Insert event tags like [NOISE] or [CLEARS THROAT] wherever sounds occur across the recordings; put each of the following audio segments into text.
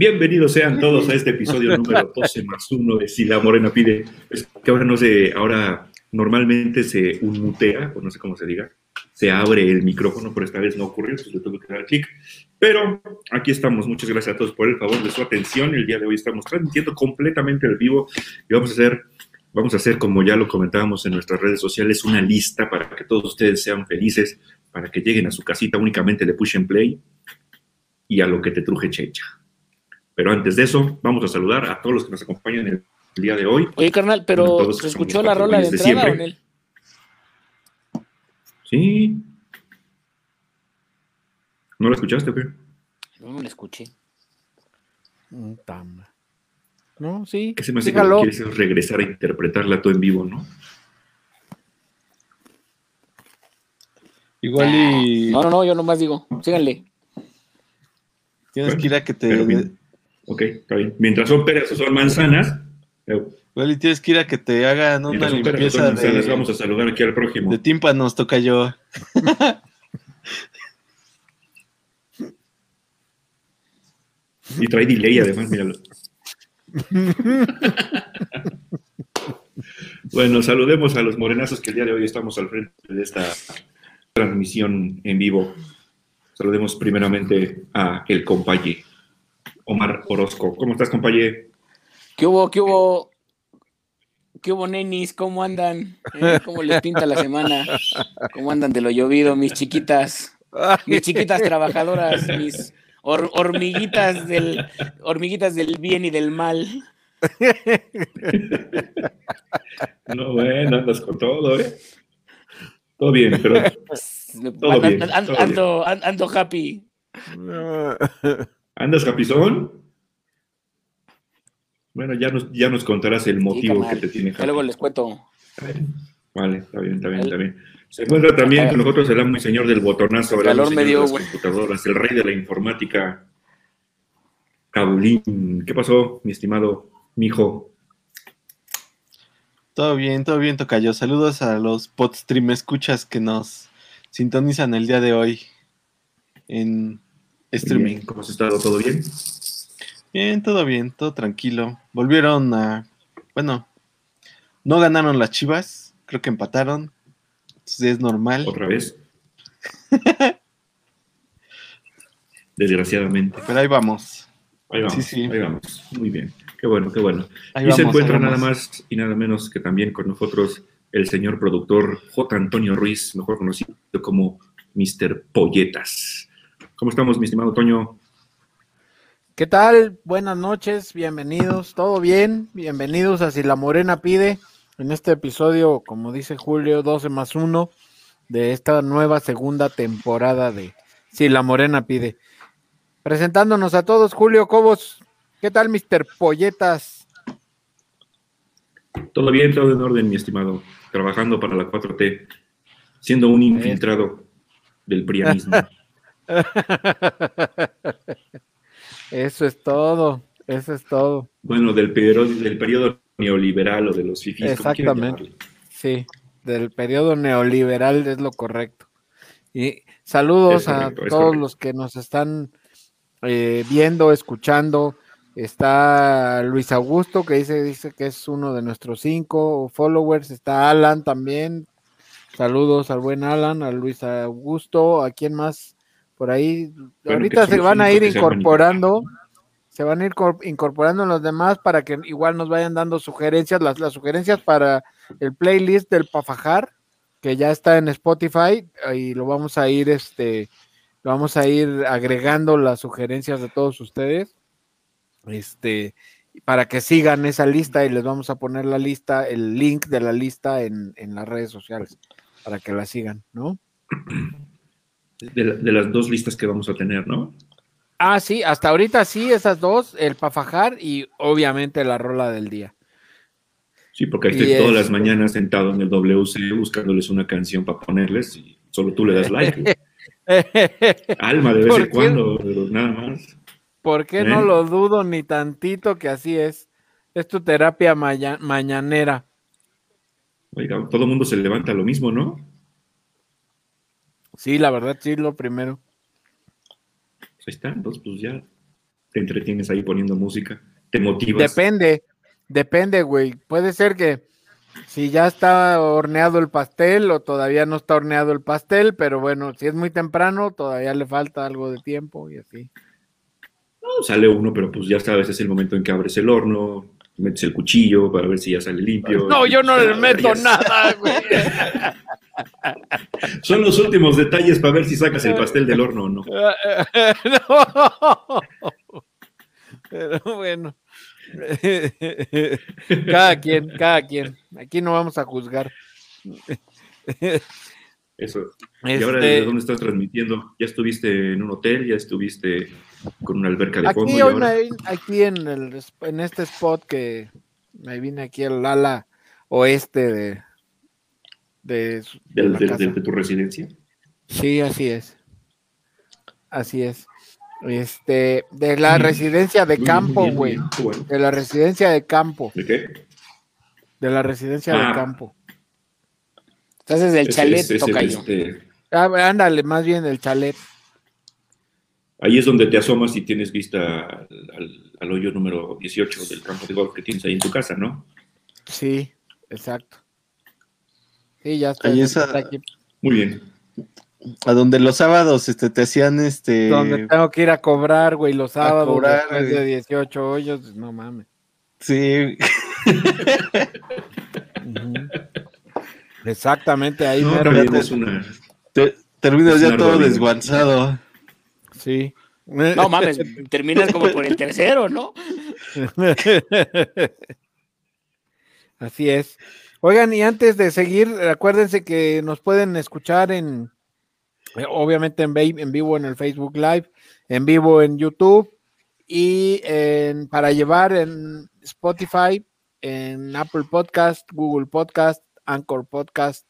Bienvenidos sean [LAUGHS] todos a este episodio número 12 más uno de Si la Morena pide. Es que ahora no sé, ahora normalmente se unmutea, o no sé cómo se diga, se abre el micrófono, pero esta vez no ocurrió, entonces le tuve que dar clic. Pero aquí estamos, muchas gracias a todos por el favor de su atención. El día de hoy estamos transmitiendo completamente el vivo y vamos a hacer, vamos a hacer, como ya lo comentábamos en nuestras redes sociales, una lista para que todos ustedes sean felices, para que lleguen a su casita únicamente le pushen play y a lo que te truje checha. Pero antes de eso, vamos a saludar a todos los que nos acompañan el día de hoy. Oye, carnal, pero ¿se escuchó la rola de entrada de Sí. ¿No la escuchaste o qué? No, no la escuché. Mm, no, sí. Que se me hace que quieres regresar a interpretarla todo en vivo, ¿no? Igual y. No, no, no, yo nomás digo, síganle. Tienes que ir a que te. Ok, está bien. Mientras son peras o son manzanas. Well, y tienes que ir a que te hagan una limpieza de... Vamos a saludar aquí al prójimo. De tímpanos, toca yo. y trae delay además, míralo. bueno, saludemos a los morenazos que el día de hoy estamos al frente de esta transmisión en vivo. Saludemos primeramente a el compañero. Omar Orozco. ¿Cómo estás, compañero? ¿Qué hubo, qué hubo? ¿Qué hubo, nenis? ¿Cómo andan? ¿Eh? ¿Cómo les pinta la semana? ¿Cómo andan de lo llovido, mis chiquitas? Mis chiquitas trabajadoras, mis hormiguitas, del, hormiguitas del bien y del mal. No, bueno, andas con todo, ¿eh? Todo bien, pero. Todo bien, ando, ando happy. ¿Andas capizón? Bueno, ya nos, ya nos contarás el motivo que te tiene happy. luego les cuento. Vale, está bien, está bien, está bien. Se encuentra también con nosotros el amo y señor del botonazo, el calor de las computadoras, el rey de la informática, Cabulín. ¿Qué pasó, mi estimado mijo? Todo bien, todo bien, Tocayo. Saludos a los podstream escuchas que nos sintonizan el día de hoy en Streaming. ¿Cómo has estado? ¿Todo bien? Bien, todo bien, todo tranquilo. Volvieron a. Bueno, no ganaron las chivas, creo que empataron. Entonces es normal. ¿Otra vez? [LAUGHS] Desgraciadamente. Pero ahí vamos. Ahí vamos, sí, sí. ahí vamos. Muy bien. Qué bueno, qué bueno. y se encuentra nada más y nada menos que también con nosotros el señor productor J. Antonio Ruiz, mejor conocido como Mr. Polletas. ¿Cómo estamos, mi estimado Toño? ¿Qué tal? Buenas noches, bienvenidos, ¿todo bien? Bienvenidos a Si la Morena pide, en este episodio, como dice Julio, 12 más 1 de esta nueva segunda temporada de Si la Morena pide. Presentándonos a todos, Julio Cobos, ¿qué tal, Mr. Polletas? Todo bien, todo en orden, mi estimado, trabajando para la 4T, siendo un infiltrado del prianismo. [LAUGHS] [LAUGHS] Eso es todo, eso es todo. Bueno, del periodo, del periodo neoliberal o de los fifís. Exactamente. Sí, del periodo neoliberal es lo correcto. Y saludos a todos los que nos están eh, viendo, escuchando. Está Luis Augusto, que dice, dice que es uno de nuestros cinco followers. Está Alan también. Saludos al buen Alan, a Luis Augusto. ¿A quién más? Por ahí. ahorita se van a ir incorporando, se van a ir incorporando los demás para que igual nos vayan dando sugerencias, las, las sugerencias para el playlist del Pafajar, que ya está en Spotify, y lo vamos a ir, este, lo vamos a ir agregando las sugerencias de todos ustedes. Este, para que sigan esa lista y les vamos a poner la lista, el link de la lista en, en las redes sociales. para que la sigan, ¿no? [CLEARS THROAT] De, las dos listas que vamos a tener, ¿no? Ah, sí, hasta ahorita sí, esas dos, el Pafajar y obviamente la rola del día. Sí, porque estoy todas las mañanas sentado en el WC buscándoles una canción para ponerles y solo tú le das like. [LAUGHS] Alma de vez en cuando, pero nada más. ¿Por qué no ¿Eh? lo dudo ni tantito que así es? Es tu terapia mañanera. Oiga, todo el mundo se levanta lo mismo, ¿no? Sí, la verdad, sí, lo primero. Pues ahí está, entonces pues ya te entretienes ahí poniendo música, te motivas. Depende, depende, güey. Puede ser que si ya está horneado el pastel o todavía no está horneado el pastel, pero bueno, si es muy temprano, todavía le falta algo de tiempo y así. No, sale uno, pero pues ya sabes, es el momento en que abres el horno, metes el cuchillo para ver si ya sale limpio. No, yo no le meto nada, güey. [LAUGHS] [LAUGHS] Son los últimos detalles para ver si sacas el pastel del horno o no. [LAUGHS] no. Pero bueno. [LAUGHS] cada quien, cada quien. Aquí no vamos a juzgar. Eso. ¿Y ahora este dónde estás transmitiendo? ¿Ya estuviste en un hotel? ¿Ya estuviste con una alberca de fondo? Aquí, en, el, en este spot que me vine aquí al ala oeste de, de, de, tu residencia. Sí, así es. Así es. Este, de la residencia de campo, güey. De la residencia de campo. ¿De qué? De la residencia de ah. campo. Entonces el chalet toca este... ah, ándale, más bien el chalet. Ahí es donde te asomas y tienes vista al, hoyo número 18 del campo de golf que tienes ahí en tu casa, ¿no? Sí, exacto. Sí, ya está. Muy bien. A donde los sábados este, te hacían este. Donde tengo que ir a cobrar, güey, los sábados cobrar, después de 18 hoyos, pues, no mames. Sí. Exactamente, ahí no, una, terminas ya todo desguanzado. Sí. No mames, terminas como por el [LAUGHS] tercero, ¿no? [LAUGHS] Así es. Oigan, y antes de seguir, acuérdense que nos pueden escuchar en, eh, obviamente en, en vivo en el Facebook Live, en vivo en YouTube y para llevar en Spotify, en Apple Podcast, Google Podcast, Anchor Podcast.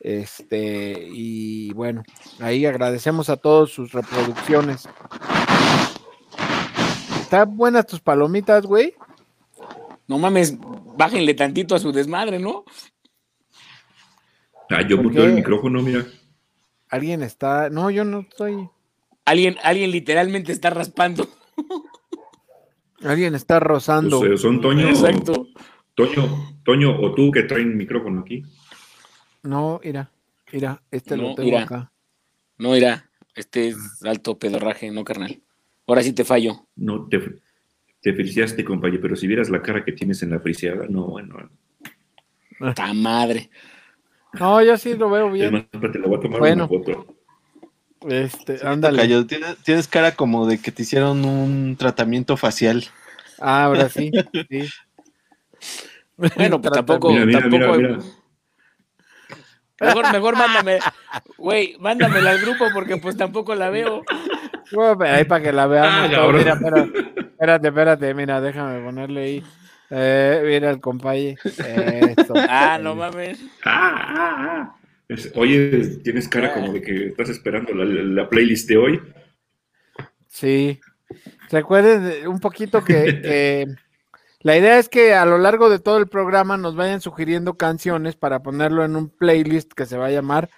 Este, y bueno, ahí agradecemos a todos sus reproducciones. ¿Están buenas tus palomitas, güey? No mames, bájenle tantito a su desmadre, ¿no? Ah, yo puse el micrófono, mira. Alguien está. No, yo no estoy. Alguien, alguien literalmente está raspando. Alguien está rozando. Pues, eh, son Toño. Exacto. Toño, Toño o tú que traen micrófono aquí. No, mira, mira, este lo tengo acá. No, mira, este es alto pedorraje, no carnal. Ahora sí te fallo. No, te, te felicitaste, compañero, pero si vieras la cara que tienes en la friseada, no, bueno. ¡Ta madre! No, yo sí lo veo bien. Es más, te lo voy a tomar bueno. una foto. Este, ándale. tienes, tienes, cara como de que te hicieron un tratamiento facial. Ah, ahora sí, [LAUGHS] sí. Bueno, pues tampoco, tampoco. Mejor, mejor mándame, güey, mándamela al grupo porque pues tampoco la veo. ahí para que la veamos. Ah, mira, espérate, espérate, mira, déjame ponerle ahí. Eh, mira el compañero. [LAUGHS] Ah, no mames. Ah, ah, ah. oye, tienes cara como de que estás esperando la, playlist de hoy. Sí. Recuerden un poquito [LAUGHS] que la idea es que a lo largo de todo el programa nos vayan sugiriendo canciones para ponerlo en un playlist que se va a llamar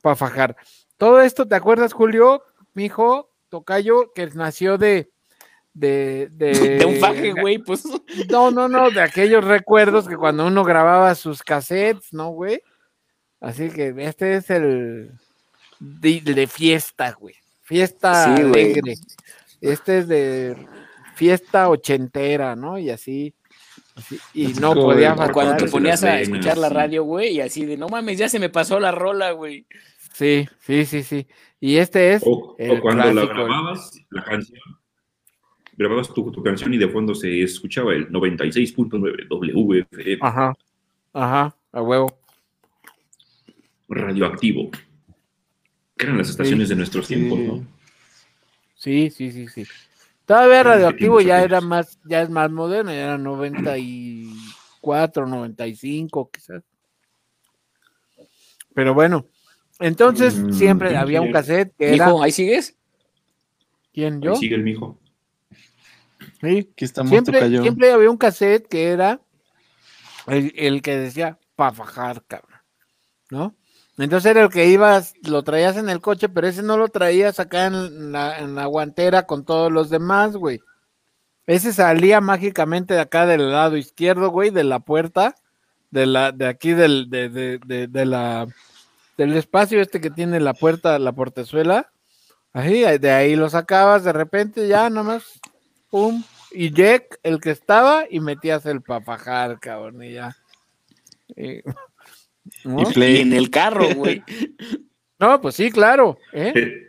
Pa' Fajar. Todo esto, ¿te acuerdas, Julio? Mi hijo, Tocayo, que nació de. De, [LAUGHS] de, un faje, güey, pues. No, no, no, de aquellos recuerdos que cuando uno grababa sus cassettes, ¿no, güey? Así que este es el de, fiesta, güey. Fiesta alegre. Este es de fiesta ochentera, ¿no? Y así. y no podía Cuando te ponías a escuchar la radio, güey, y así de, no mames, ya se me pasó la rola, güey. Sí, sí, sí, sí. Y este es. O, cuando la grababas, la canción, grababas tu, tu, canción y de fondo se escuchaba el 96.9 WFM. Ajá, ajá, a huevo. radioactivo. Que eran las estaciones de nuestros tiempos, ¿no? Sí, sí, sí, sí. Todavía radioactivo ya era más, ya es más moderno, ya era 94, 95, quizás. Pero bueno, entonces Mm, siempre ¿quién había un cassette que era. ¿ahí sigues? ¿Quién Ahí yo? sigue el mijo. Sí. Aquí estamos, Siempre, siempre había un cassette que era el, el que decía pa' fajar, cabrón. ¿No? Entonces era el que ibas, lo traías en el coche, pero ese no lo traías acá en la, en la guantera con todos los demás, güey. Ese salía mágicamente de acá del lado izquierdo, güey, de la puerta, de la, de aquí del, de, de, de, de la, del espacio este que tiene la puerta, la portezuela. Ahí, de ahí lo sacabas de repente, ya nomás, pum, y Jack, el que estaba, y metías el papajar, cabrón, y ya. Y- [LAUGHS] ¿no? Y Y play. en el carro, güey. [LAUGHS] No, pues sí, claro. ¿eh? Eh,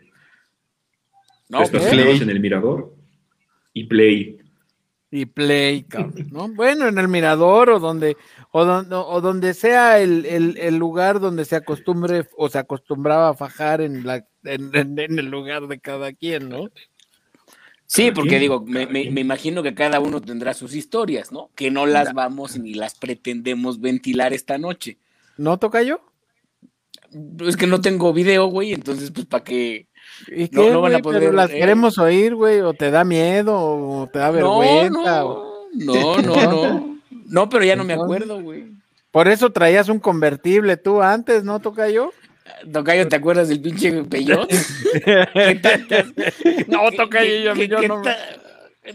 No, pues, estacionados en el mirador y play. Y play, cabrón, ¿no? Bueno, en el mirador o donde, o donde, o donde sea el, el- el lugar donde se acostumbre o se acostumbraba a fajar en, la, en, en- en el lugar de cada quien, ¿no? Sí, porque quien, digo, me, me- imagino que cada uno tendrá sus historias, ¿no? Que no las vamos ni las pretendemos ventilar esta noche. ¿No toca yo? Es que no tengo video, güey, entonces, pues, ¿para qué? ¿Y No- qué, no van a güey? Pero poder, las eh. queremos oír, güey, o te da miedo, o te da No, vergüenza. o- no, no, no, no. [LAUGHS] No, pero ya no me acuerdo, güey. Por eso traías un convertible tú antes, ¿no, toca yo? Tocayo, ¿te acuerdas del pinche peyot? ¿Qué tantas- No, qué- toca qué- yo, qué- yo no. ta-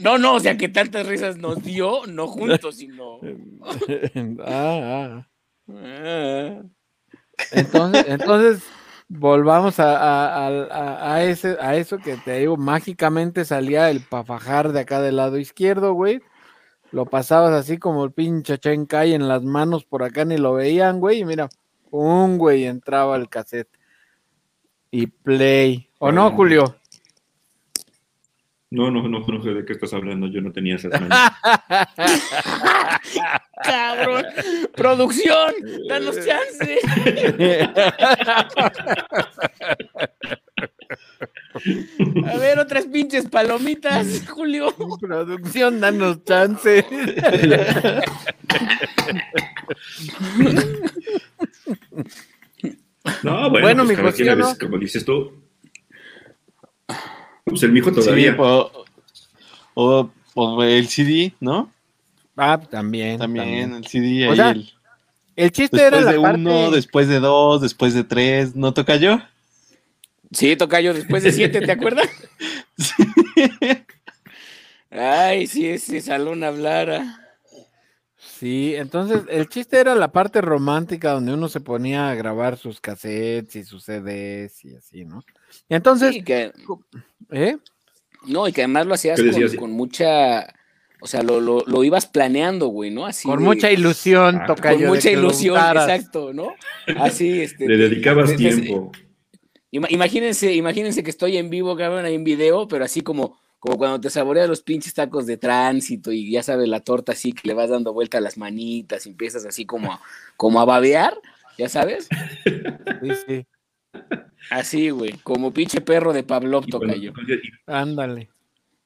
No, no, o sea, que tantas risas nos dio, no juntos, sino... [LAUGHS] ah, ah. Ah. Entonces, entonces volvamos a, a- a- ese, a eso que te digo, mágicamente salía el pafajar de acá del lado izquierdo, güey. Lo pasabas así como el pinche Chencay en las manos por acá ni lo veían, güey. Y mira, un güey entraba el cassette. Y play. ¿O no. Julio? No, no, no, no sé de qué estás hablando. Yo no tenía esas manos. [LAUGHS] Cabrón, producción, danos chance. [LAUGHS] A ver, otras pinches palomitas, Julio. Producción, danos chance. [LAUGHS] No, bueno, Bueno, pues mijo, cada ¿sí quien a o no? veces, como dices tú. Pues el mijo Sí, todavía. o, o- o el CD, ¿no? Ah, también. También, también. el CD. O sea, el- El chiste era después la de parte... uno, después de dos, después de tres, ¿no toca yo? Sí, Tocayo, después de siete, ¿te acuerdas? [LAUGHS] Ay, si ese salón hablara. Sí, entonces el chiste era la parte romántica donde uno se ponía a grabar sus cassettes y sus CDs y así, ¿no? Y entonces, Sí, que, ¿eh? no, y que además lo hacías ¿Qué con, decías? con mucha, o sea, lo, lo, lo ibas planeando, güey, ¿no? Así Con de- mucha ilusión, Ah, toca con yo. mucha ilusión, exacto, ¿no? Así, este. Le dedicabas de- de- tiempo. Ima- Imagínense, imagínense que estoy en vivo, cabrón, ahí en video, pero así como, como cuando te saboreas los pinches tacos de tránsito y ya sabes la torta así que le vas dando vuelta a las manitas y empiezas así como, a- como a babear, ya sabes, Sí, sí, así, güey, como pinche perro de Pavlov tocayo. ándale.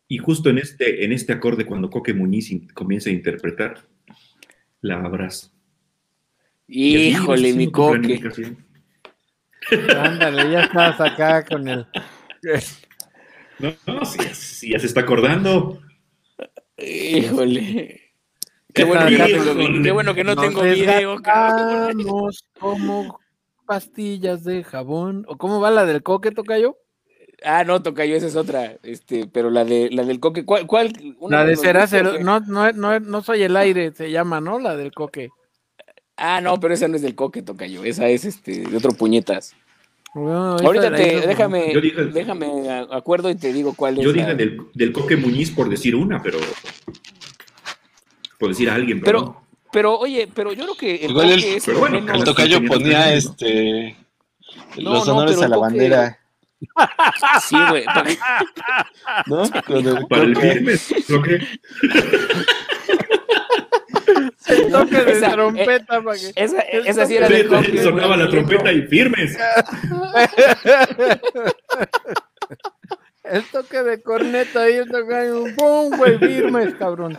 y justo en este, en este acorde, cuando Coque Muñiz in- comienza a interpretar, la ibas Híjole, mi coque. Ándale, ya estás acá con el. [LAUGHS] No, sí, ya se está acordando. Híjole. Qué bueno, que no tengo, qué bueno que no Nos tengo video, cabrón. desgastamos como pastillas de jabón. ¿O cómo va la del coque, toca yo? Ah, no, tocayo, esa es otra. Este, pero la de la del coque, ¿cuál? cuál? Una La de será, coque. no, no, no, no soy el aire, se llama, ¿no? La del coque. Ah, no, pero esa no es del coque, tocayo. Esa es este de otro puñetas. Esa Ahorita la te, déjame, Yo dije- déjame acuerdo y te digo cuál es. Yo la- dije del, del Coque Muñiz por decir una, pero. Por decir a alguien, pero. Pero, pero, oye, pero yo creo que el Igual el- coque es pero bueno, El tocayo Teniendo ponía este No, los no, honores a la Coque- bandera, Sí, güey. [LAUGHS] porque- ¿no? Con el Para el firme, ¿lo que? [LAUGHS] [LAUGHS] el toque de trompeta. para que, esa, esa sí era del coque. Sonaba la trompeta y firmes. El toque de corneta ahí, el toque un pum, güey, firmes, cabrón.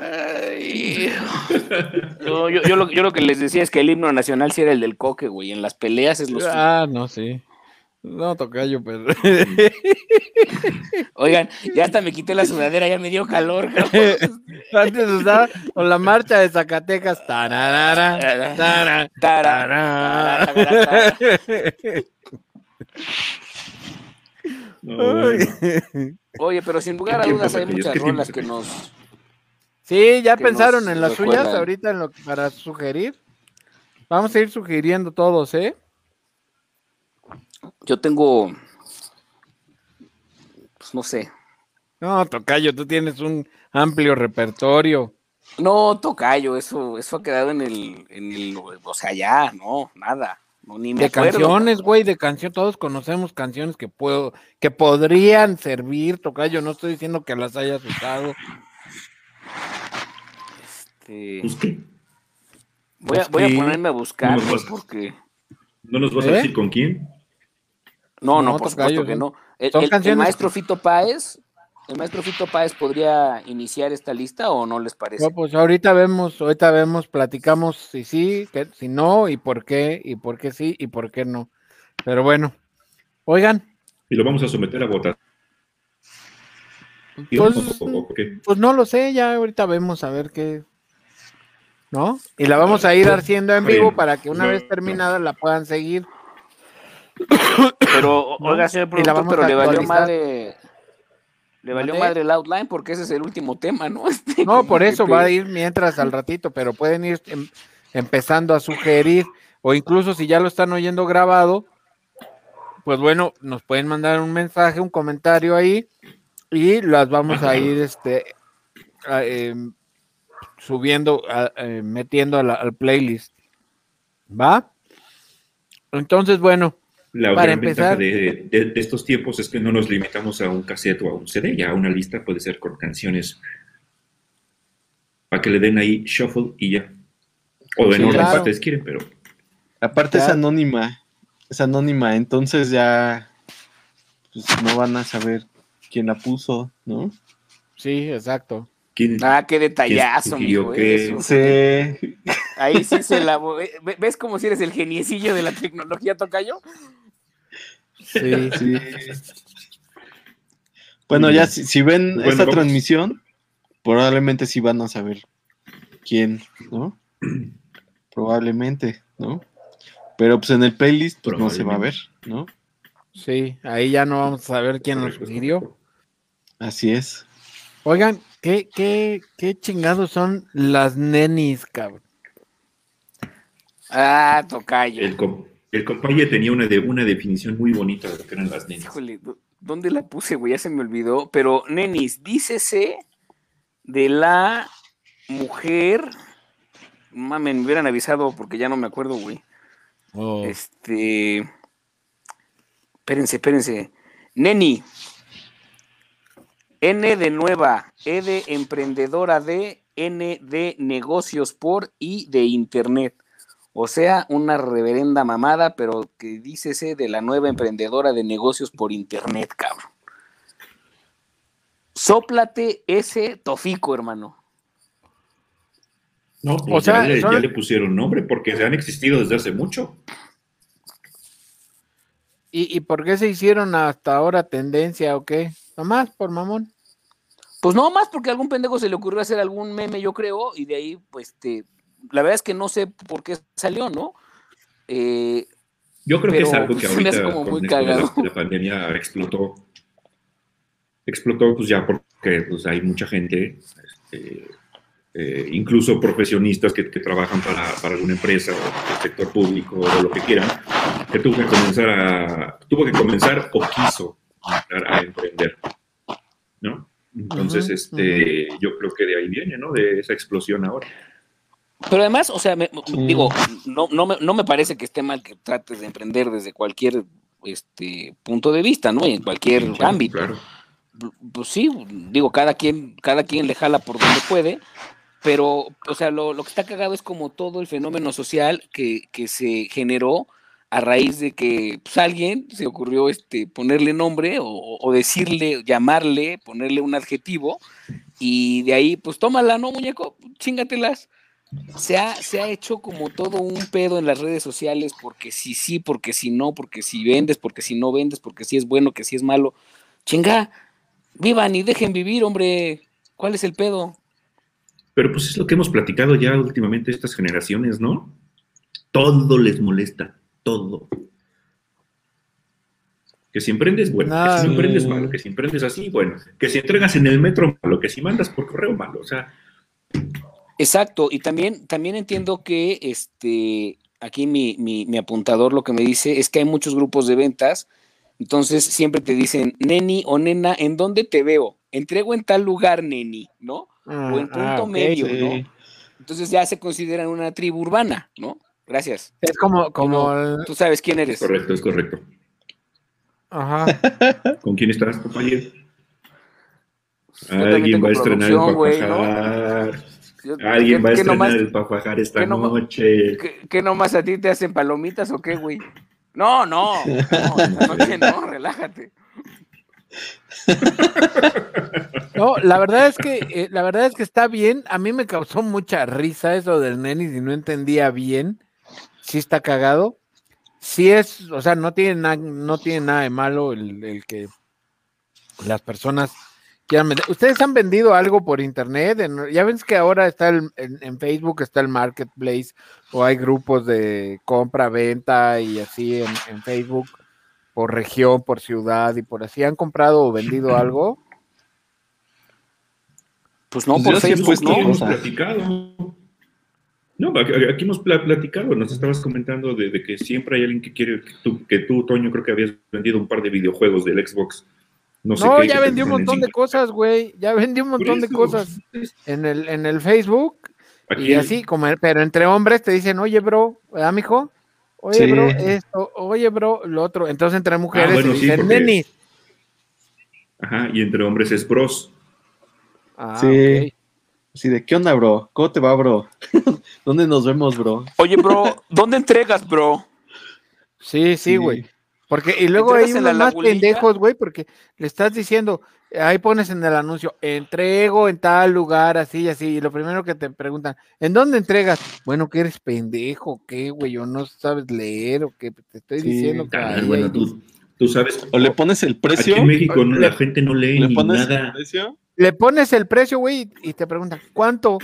Yo, yo, yo, lo, yo, lo, que les decía es que el himno nacional sí era el del coque, güey. En las peleas es los. Ah, no, sí. No, tocayo, pero. [LAUGHS] Oigan, ya hasta me quité la sudadera, ya me dio calor. [LAUGHS] Antes usaba con la marcha de Zacatecas. Tararara, tarara, Oye, pero sin lugar a dudas hay muchas rolas que nos. Sí, ya pensaron en las suyas ahorita en lo, para sugerir. Vamos a ir sugiriendo todos, ¿eh? Yo tengo. Pues no sé. No, Tocayo, tú tienes un amplio repertorio. No, Tocayo, eso, eso ha quedado en el, en el. O sea, ya, no, nada de canciones, güey, de canción, todos conocemos canciones que puedo, que podrían servir, tocayo, no estoy diciendo que las hayas usado. Este... Voy a, voy a ponerme a buscar, porque. ¿No nos vas a ¿Eh? decir con quién? No, no, por supuesto que no. el maestro Fito Páez ¿El maestro Fito Páez podría iniciar esta lista o no les parece? pues ahorita vemos, ahorita vemos, platicamos si sí, si no, y por qué, y por qué sí, y por qué no. Pero bueno, oigan. Y lo vamos a someter a votar. Pues, pues, no lo sé, ya ahorita vemos a ver qué. ¿No? Y la vamos a ir haciendo en vivo para que una vez terminada la puedan seguir. Pero, [COUGHS] oiga, señor productor, pero le valió madre le valió madre el outline porque ese es el último tema, ¿no? [LAUGHS] Este, no, por eso va a ir mientras al ratito, pero pueden ir em, empezando a sugerir, o incluso si ya lo están oyendo grabado, pues bueno, nos pueden mandar un mensaje, un comentario ahí, y las vamos a ir este em, subiendo, eh, metiendo al playlist. ¿Va? Entonces, bueno, la gran ventaja de, estos tiempos es que no nos limitamos a un cassette o a un CD, ya una lista puede ser con canciones para que le den ahí shuffle y ya. O en orden si ustedes quieren, pero. Aparte es anónima, es anónima, entonces ya pues, no van a saber quién la puso, ¿no? Sí, exacto. ah, qué detallazo, mijo, Sí. Ahí sí se la. ¿Ves como si eres el geniecillo de la tecnología, Tocayo? Sí, sí. Bueno, ya si, ven esta transmisión, probablemente sí van a saber quién, ¿no? Probablemente, ¿no? Pero pues en el playlist pues, no se va a ver, ¿no? Sí, ahí ya no vamos a saber quién nos sugirió. Así es. Oigan, ¿qué, qué, qué chingados son las nenis, cabrón? Ah, tocayo. El, el compañe tenía una, de, una definición muy bonita de lo que eran las nenis. Híjole, ¿dónde la puse, güey? Ya se me olvidó. Pero, nenis, dícese de la mujer. Mamen, me hubieran avisado porque ya no me acuerdo, güey. Oh. Este. Espérense, espérense. Neni. N de nueva, E de emprendedora de, N de negocios por y de internet. O sea, una reverenda mamada, pero que dícese de la nueva emprendedora de negocios por internet, cabrón. Sóplate ese tofico, hermano. No, o sea, ya, le, pusieron nombre porque han existido desde hace mucho. ¿Y, ¿Y por qué se hicieron hasta ahora tendencia o qué? Nomás por mamón. Pues no más porque a algún pendejo se le ocurrió hacer algún meme, yo creo, y de ahí, pues, te, la verdad es que no sé por qué salió, ¿no? Eh, Yo creo que es algo que [LAUGHS] ahorita con La, pandemia explotó. Explotó pues ya porque pues, hay mucha gente, este, eh, incluso profesionistas que, trabajan para, alguna empresa o el sector público o lo que quieran, que tuvo que comenzar a, tuvo que comenzar o quiso a emprender, ¿no? Entonces, este, yo creo que de ahí viene, ¿no? De esa explosión ahora. Pero además, o sea, digo, no, no, me, no me parece que esté mal que trates de emprender desde cualquier este punto de vista, ¿no? En cualquier ámbito. Pues sí, digo, cada quien, cada quien le jala por donde puede, pero, o sea, lo, que está cagado es como todo el fenómeno social que, se generó a raíz de que pues, alguien se ocurrió este, ponerle nombre o, decirle, llamarle, ponerle un adjetivo, y de ahí, pues tómala, ¿no, muñeco? Chíngatelas. Se ha, se ha hecho como todo un pedo en las redes sociales, porque si sí, porque si no, porque si vendes, porque si no vendes, porque si es bueno, que si es malo. Chinga, vivan y dejen vivir, hombre. ¿Cuál es el pedo? Pero pues es lo que hemos platicado ya últimamente estas generaciones, ¿no? Todo les molesta, todo. Que si emprendes, bueno, que si emprendes malo, que si emprendes así, bueno, que si entregas en el metro malo, que si mandas por correo malo, o sea. Exacto, y también, también entiendo que este, aquí mi, mi apuntador lo que me dice es que hay muchos grupos de ventas, entonces siempre te dicen, neni o nena, ¿en dónde te veo? Entrego en tal lugar, neni, ¿no? o en ah, punto medio, ¿no? Entonces ya se consideran una tribu urbana, ¿no? Gracias. Es como, como tú sabes quién eres. Correcto, es correcto. Ajá. [LAUGHS] ¿Con quién estás, compañero? Alguien va a estrenar el papajar. Alguien va a estrenar el papajar esta noche. ¿qué, nomás a ti te hacen palomitas o qué, güey? No, no, [LAUGHS] no, no, no, relájate. No, la verdad es que eh, la verdad es que está bien. A mí me causó mucha risa eso del Nenis y no entendía bien. Si está cagado. Si es, o sea, no tiene nada, no tiene nada de malo el, que las personas. Ustedes han vendido algo por internet. ya ven que ahora está el, en, Facebook está el marketplace o hay grupos de compra, venta y así en Facebook por región, por ciudad y por así. ¿Han comprado o vendido [CLEARS THROAT] algo? Pues no, pues por Facebook, no. hemos platicado. No, aquí hemos platicado, nos estabas comentando de, que siempre hay alguien que quiere, que tú, que tú, Toño, creo que habías vendido un par de videojuegos del Xbox. No, sé no ya vendí un montón de cosas, güey. Ya vendí un montón de cosas en el, en el Facebook. y así, como, pero entre hombres te dicen, oye, bro, ¿verdad, mijo? Oye, bro, esto, oye, bro, lo otro. Entonces entre mujeres ah, dicen neni. Ajá, y entre hombres es bros. Ah, sí. Sí, de qué onda, bro? ¿Cómo te va, bro? [LAUGHS] ¿Dónde nos vemos, bro? Oye, bro, ¿dónde entregas, bro? Sí, sí, güey. Porque, y luego hay unos más pendejos, güey, porque le estás diciendo, ahí pones en el anuncio, entrego en tal lugar, así y así, y lo primero que te preguntan, ¿en dónde entregas? Bueno, que eres pendejo, ¿qué, güey? O no sabes leer, o qué, te estoy diciendo que... Ah, bueno, tú, sabes... O le pones el precio... Aquí en México la gente no lee ¿le pones nada. El precio? Le pones el precio, güey, y te preguntan, ¿cuánto?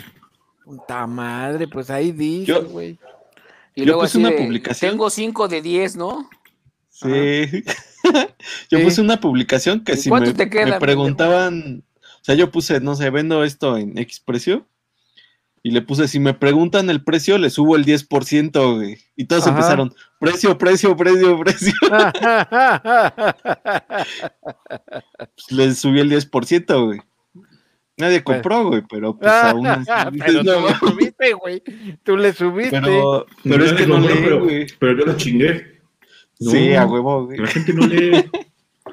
Puta madre, pues ahí dice, güey. Y luego puse una publicación. Tengo 5 de 10, ¿no? Sí. [LAUGHS] yo puse una publicación que si me, preguntaban, o sea, yo puse, no sé, vendo esto en X precio. Y le puse, si me preguntan el precio, le subo el 10%, güey. Y todos empezaron, precio, precio, precio, precio. [LAUGHS] pues le subí el 10%, güey. Nadie compró, güey, pero pues [LAUGHS] aún pero no, tú subiste, güey. Tú le subiste. Pero, pero es que no le, güey. Pero yo lo chingué sí, a huevo. La gente no lee.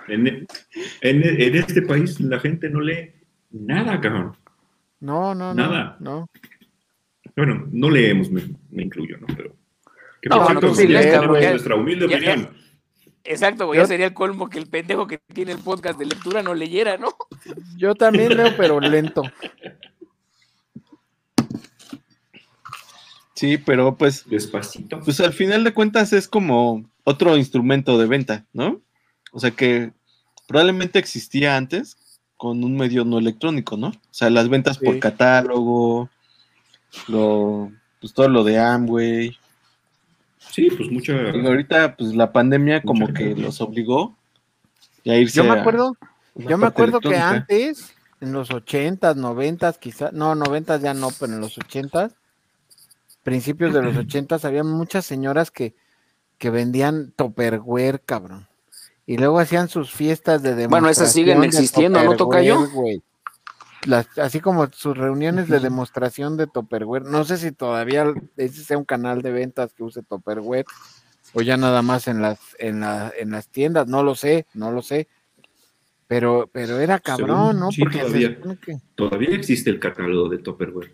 en, este país la gente no lee nada, cabrón. No, no, nada. No. Bueno, no leemos, me, incluyo, ¿no? Pero. Que no, por cierto, nuestra humilde opinión. Exacto, güey, ya sería el colmo que el pendejo que tiene el podcast de lectura no leyera, ¿no? Yo también leo, pero lento. Sí, pero pues. Despacito. Pues al final de cuentas es como otro instrumento de venta, ¿no? O sea que probablemente existía antes con un medio no electrónico, ¿no? O sea, las ventas por catálogo, lo, pues todo lo de Amway. Sí, pues mucha. Y ahorita, pues la pandemia como que los obligó a irse. Yo me acuerdo, yo me acuerdo que antes, en los ochentas, noventas, quizás, no, noventas ya no, pero en los ochentas, principios de los [CLEARS THROAT] ochentas, había muchas señoras que que vendían Topperware, cabrón. Y luego hacían sus fiestas de demostración. Bueno, esas siguen existiendo, ¿no toca yo? así como sus reuniones de demostración de Topperware. No sé si todavía ese sea un canal de ventas que use Topperware o ya nada más en las, en, la, en las tiendas, no lo sé, no lo sé. Pero, pero era cabrón, ¿no? Sí, todavía, todavía existe el catálogo de Topperware.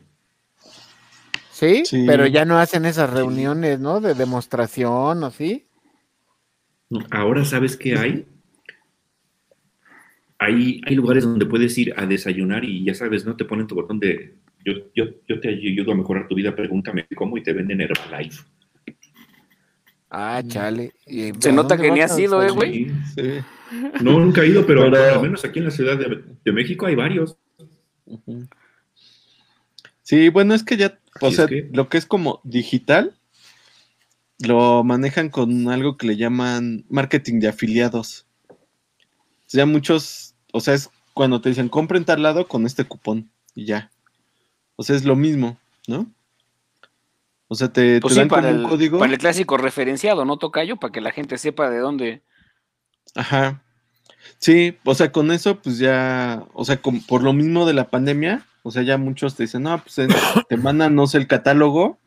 ¿Sí? pero ya no hacen esas reuniones, ¿no? De demostración o sí. Ahora sabes qué hay. Hay, hay lugares donde puedes ir a desayunar y ya sabes, no te ponen tu botón de yo, yo, yo te ayudo a mejorar tu vida, pregúntame cómo y te venden Herbalife. Ah, chale. Se nota que ni ha sido, ¿eh, güey? Sí, [LAUGHS] No, nunca he ido, pero, al menos aquí en la Ciudad de, México hay varios. Sí, bueno, es que ya, o sea, lo que es como digital, lo manejan con algo que le llaman marketing de afiliados. O sea, muchos, o sea, es cuando te dicen compren tal lado con este cupón y ya. O sea, es lo mismo, ¿no? O sea, te, pues dan para el, un código. Para el clásico referenciado, ¿no, Tocayo? Para que la gente sepa de dónde. Ajá. Sí, o sea, con eso, pues ya, o sea, por lo mismo de la pandemia, o sea, ya muchos te dicen, no, pues te mandan, no sé, el catálogo,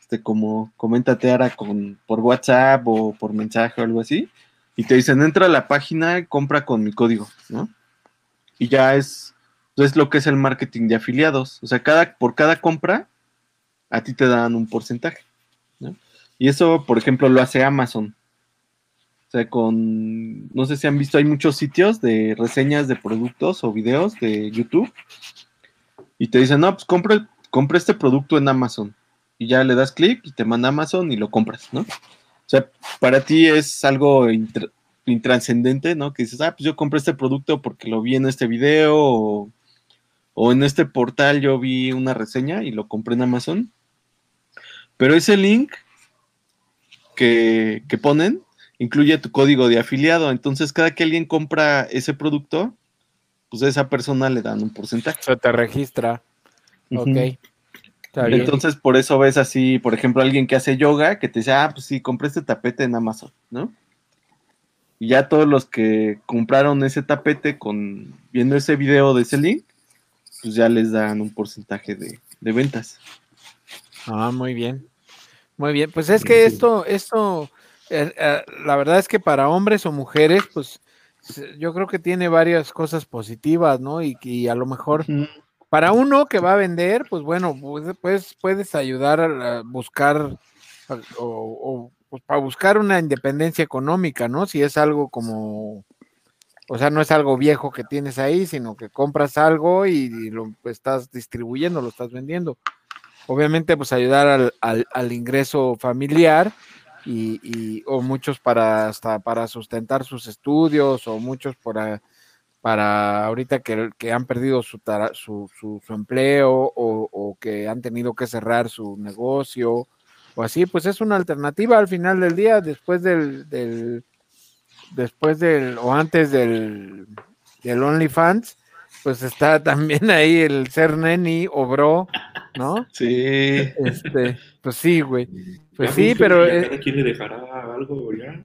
este, como coméntate ahora con, por WhatsApp o por mensaje o algo así, y te dicen, entra a la página, compra con mi código, ¿no? Y ya es, es lo que es el marketing de afiliados, o sea, cada, por cada compra, a ti te dan un porcentaje. ¿no? Y eso, por ejemplo, lo hace Amazon. O sea, con, no sé si han visto, hay muchos sitios de reseñas de productos o videos de YouTube. Y te dicen, no, pues compra, compra este producto en Amazon. Y ya le das clic y te manda Amazon y lo compras, ¿no? O sea, para ti es algo intranscendente, ¿no? Que dices, ah, pues yo compré este producto porque lo vi en este video o, o en este portal yo vi una reseña y lo compré en Amazon. Pero ese link que, ponen incluye tu código de afiliado. Entonces, cada que alguien compra ese producto, pues a esa persona le dan un porcentaje. Se te registra. Ok. Entonces, por eso ves así, por ejemplo, alguien que hace yoga que te dice, ah, pues sí, compré este tapete en Amazon, ¿no? Y ya todos los que compraron ese tapete con viendo ese video de ese link, pues ya les dan un porcentaje de, de ventas. Ah, muy bien. Muy bien, pues es que esto, esto, eh, eh, la verdad es que para hombres o mujeres, pues yo creo que tiene varias cosas positivas, ¿no? Y, a lo mejor para uno que va a vender, pues bueno, pues, puedes ayudar a buscar o, pues para buscar una independencia económica, ¿no? Si es algo como, o sea, no es algo viejo que tienes ahí, sino que compras algo y lo estás distribuyendo, lo estás vendiendo obviamente pues ayudar al, ingreso familiar y, o muchos para hasta para sustentar sus estudios o muchos para, para ahorita que, que han perdido su, su, su, empleo o, que han tenido que cerrar su negocio o así, pues es una alternativa al final del día después del, del después del o antes del, del OnlyFans pues está [LAUGHS] también ahí el ser neni o bro, ¿no? Sí. Este, pues sí, güey. Pues sí, pero. Eh, ¿Quién le dejará algo ya?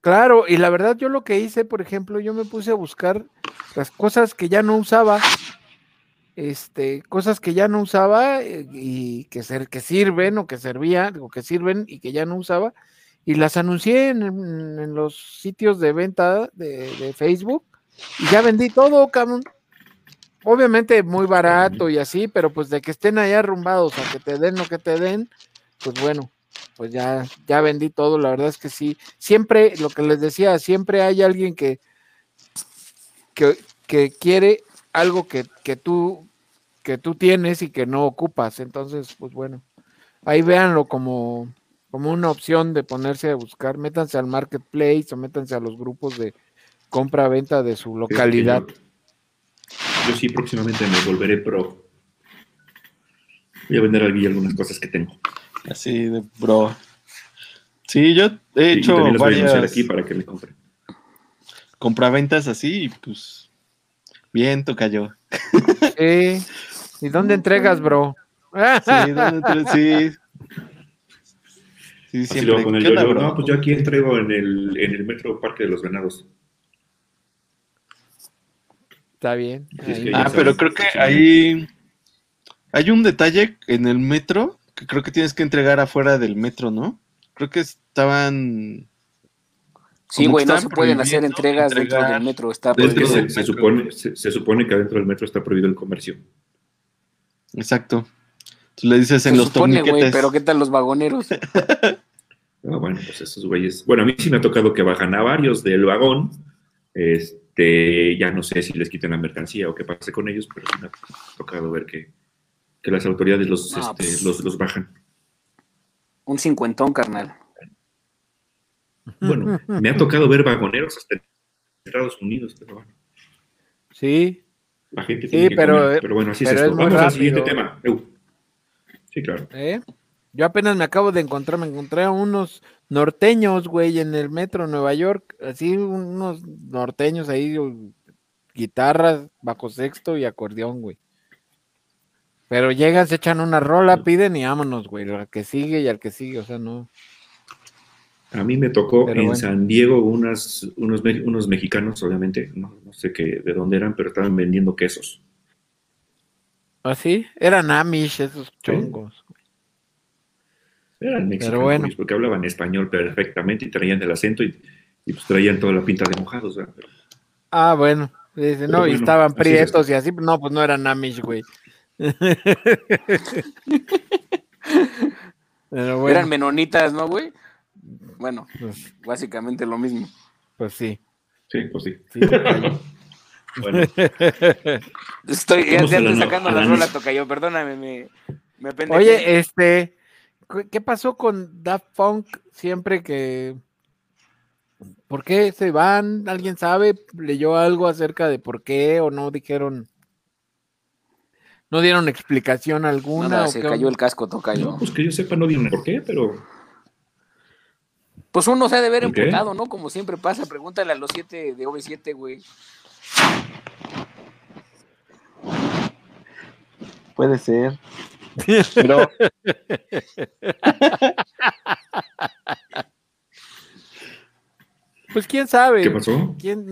Claro, y la verdad, yo lo que hice, por ejemplo, yo me puse a buscar las cosas que ya no usaba. Este, cosas que ya no usaba eh, y que, ser, que sirven o que servían, o que sirven y que ya no usaba, y las anuncié en, los sitios de venta de, de Facebook y ya vendí todo, cabrón obviamente muy barato y así, pero pues de que estén ahí arrumbados a que te den lo que te den, pues bueno, pues ya, ya vendí todo, la verdad es que sí. Siempre, lo que les decía, siempre hay alguien que, que, quiere algo que, que, tú, que tú tienes y que no ocupas. Entonces, pues bueno, ahí véanlo como, como una opción de ponerse a buscar, métanse al marketplace o métanse a los grupos de compra-venta de su localidad. Yo sí próximamente me volveré pro. Voy a vender algunas cosas que tengo. Así de pro. Sí, yo he hecho varias... Voy a aquí para que me compren. Compraventas así y pues bien, toca yo. Sí. ¿Y dónde entregas, bro? Sí, ¿dónde entregas? Sí. Sí, siempre. Con el yo, no, pues yo aquí entrego en el, en el Metro Parque de los Venados. Está bien. ah, pero creo que ahí hay un detalle en el metro que creo que tienes que entregar afuera del metro, ¿no? Creo que estaban. Sí, güey, no se pueden hacer entregas dentro del metro. Está se, supone, se, supone que adentro del metro está prohibido el comercio. Exacto. Tú le dices en los supone, pero ¿qué tal los vagoneros? [LAUGHS] Ah, bueno, pues esos güeyes. Bueno, a mí sí me ha tocado que bajan a varios del vagón. Este, ya no sé si les quiten la mercancía o qué pase con ellos, pero sí me ha tocado ver que, las autoridades los, este, pues. los, los bajan. Un cincuentón, carnal. Bueno, me ha tocado ver vagoneros hasta en Estados Unidos, pero bueno. Sí. La gente sí, pero, pero bueno, así es esto. Vamos al siguiente tema. Sí, claro. ¿Eh? Yo apenas me acabo de encontrar, me encontré a unos norteños, güey, en el metro Nueva York, así unos norteños ahí, guitarras, bajo sexto y acordeón, güey. Pero llegan, se echan una rola, piden y vámonos, güey, al que sigue y al que sigue, o sea, no. A mí me tocó en San Diego unas, unos, unos mexicanos, obviamente, no, sé qué, de dónde eran, pero estaban vendiendo quesos. ¿Ah, sí? Eran Amish esos chongos. Eran mexicanos, bueno. porque hablaban español perfectamente y traían el acento y, pues traían toda la pinta de mojados. Ah, bueno. Dice, no, y estaban prietos y así, no, pues no eran Amish, güey. Eran menonitas, ¿no, güey? Bueno, pues, básicamente lo mismo. Pues sí. Sí, pues sí. bueno. Estoy ya, sacando la, rola, yo, perdóname, me, me Oye, este, ¿qué pasó con Daft Punk siempre que... ¿Por qué se van? ¿Alguien sabe? ¿Leyó algo acerca de por qué o no dijeron? ¿No dieron explicación alguna? se cayó el casco, toca yo. pues que yo sepa, no dieron por qué, pero pues uno se ha de ver emputado, ¿no? Como siempre pasa, pregúntale a los siete de OV7, güey. Puede ser. Pero. [LAUGHS] pues quién sabe. ¿Qué pasó? ¿Quién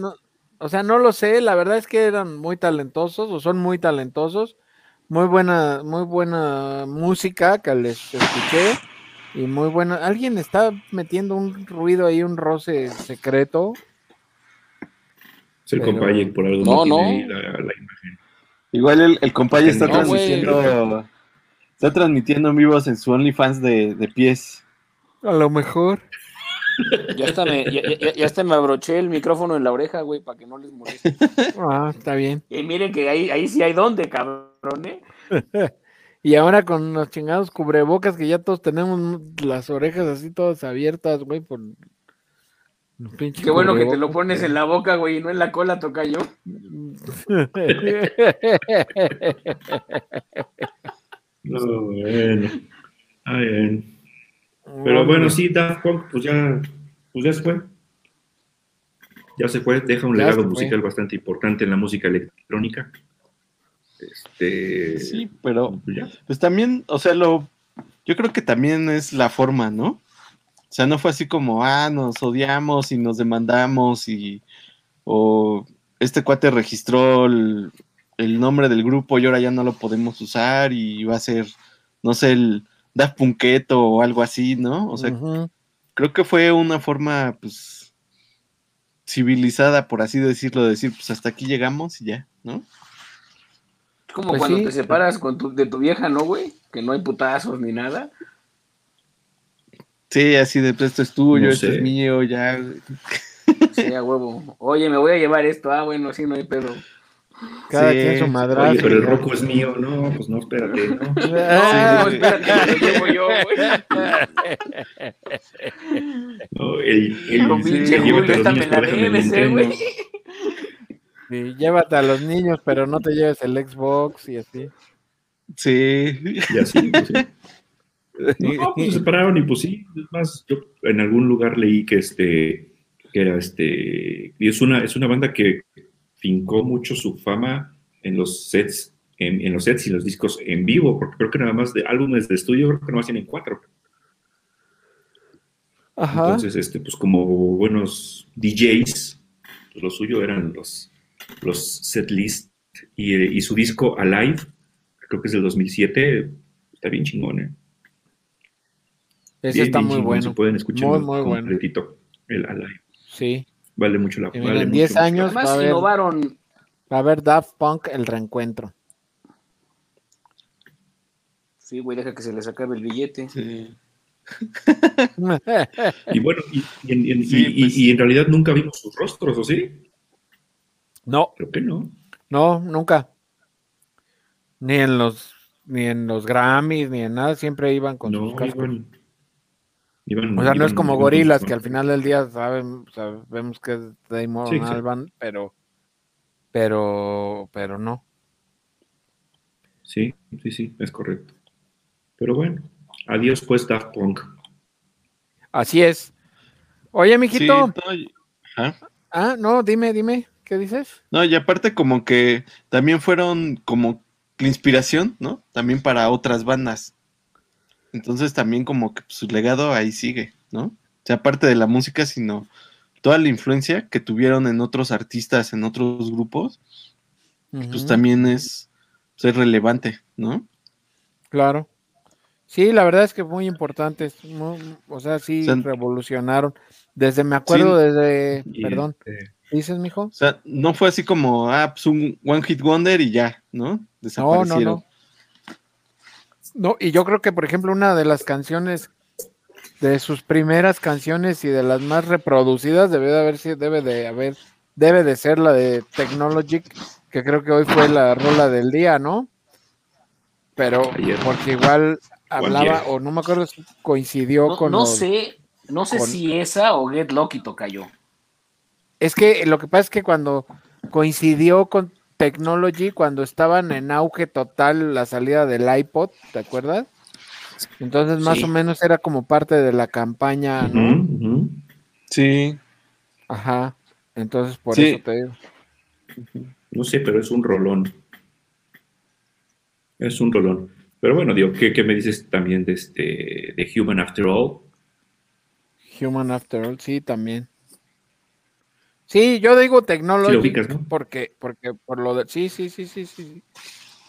O sea, no lo sé. La verdad es que eran muy talentosos o son muy talentosos. Muy buena, muy buena música que les escuché y muy bueno. ¿Alguien está metiendo un ruido ahí, un roce secreto? Es el Pero... por algo no, no. La, imagen. Igual el, el está transmitiendo. Está transmitiendo en vivos en su OnlyFans de, de pies. A lo mejor. Ya hasta, me, ya, ya, me abroché el micrófono en la oreja, güey, para que no les moleste. [LAUGHS] Ah, está bien. Y miren que ahí, ahí sí hay donde, cabrón, ¿eh? [LAUGHS] Y ahora con los chingados cubrebocas que ya todos tenemos las orejas así todas abiertas, güey, por Qué bueno que te lo pones en la boca, güey, y no en la cola, toca yo. [LAUGHS] no, bueno. Pero bueno, sí, Daft Punk, pues ya, pues ya se fue. Ya se fue, deja un legado musical bastante importante en la música electrónica. Este, sí, pero pues, pues también, o sea, lo, yo creo que también es la forma, ¿no? O sea, no fue así como, ah, nos odiamos y nos demandamos y, o este cuate registró el, nombre del grupo y ahora ya no lo podemos usar y va a ser, no sé, el Daft Punketo o algo así, ¿no? O sea, creo que fue una forma, pues, civilizada, por así decirlo, de decir, pues hasta aquí llegamos y ya, ¿no? Como pues cuando te separas con tu, de tu vieja, ¿no, güey? Que no hay putazos ni nada. Sí, así de pues, esto es tuyo, esto es mío, ya. Sí, a huevo. Oye, me voy a llevar esto. Ah, bueno, sí, no hay pedo. Cada quien su madrazo. Oye, pero el rojo es mío, no, pues no, espérate, ¿no? [LAUGHS] no, espérate, lo llevo yo, güey. No, el, el, el pinche Julio, esta me la güey. Sí, llévate a los niños, pero no te lleves el Xbox y así. Sí. Y así, pues sí. [LAUGHS] No, pues se separaron y pues sí. Es más, yo en algún lugar leí que este, que era este, y es una, es una banda que fincó mucho su fama en los sets, en, los sets y los discos en vivo, porque creo que nada más de álbumes de estudio, creo que no más tienen cuatro. Ajá. Entonces, este, pues como buenos DJs, pues lo suyo eran los, los setlist y, y su disco Alive, creo que es del 2007, está bien chingón, ¿eh? Ese está muy bueno. Se pueden escuchar muy, muy completito, bueno. el Alive. Sí. Vale mucho la pena. en 10 años va a, haber, innovaron. va a haber Daft Punk el reencuentro. Sí, güey, deja que se les acabe el billete. Sí. [LAUGHS] y bueno, y, pues y, en realidad nunca vimos sus rostros, ¿o sí? No. Creo que no. No, nunca. Ni en los, ni en los Grammys, ni en nada, siempre iban con sus cascos. o sea, no es como gorilas, que al final del día saben, sabemos que es Damon Alban, pero, pero, pero no. Sí, sí, sí, es correcto. Pero bueno, adiós pues Daft Punk. Así es. Oye, mijito. Ah, no, dime, dime, ¿qué dices? No, y aparte como que también fueron como la inspiración, ¿no? También para otras bandas. Entonces también como que su legado ahí sigue, ¿no? O sea, aparte de la música, sino toda la influencia que tuvieron en otros artistas, en otros grupos, pues también es, pues, es relevante, ¿no? Claro. Sí, la verdad es que muy importante. o sea, sí revolucionaron. Desde, me acuerdo, desde, perdón, este ¿dices, mijo? O sea, no fue así como, ah, pues un One Hit Wonder y ya, ¿no? Desaparecieron. No, no, no. No, y yo creo que, por ejemplo, una de las canciones, de sus primeras canciones y de las más reproducidas, debe de haber, debe de haber, debe de ser la de Technologic, que creo que hoy fue la rola del día, ¿no? Pero, porque igual hablaba, o no me acuerdo si coincidió con. No sé, no sé si esa o Get Lucky cayó. Es que lo que pasa es que cuando coincidió con Technology, cuando estaban en auge total la salida del iPod, ¿te acuerdas? Entonces, más o menos era como parte de la campaña, ¿no? Sí. Ajá. Entonces, por eso te digo. No sé, pero es un rolón. Es un rolón. Pero bueno, digo, ¿qué, me dices también de, este, de Human After All? Human After All, sí, también. Sí, yo digo Technology porque, porque por lo de, sí, sí, sí, sí, sí,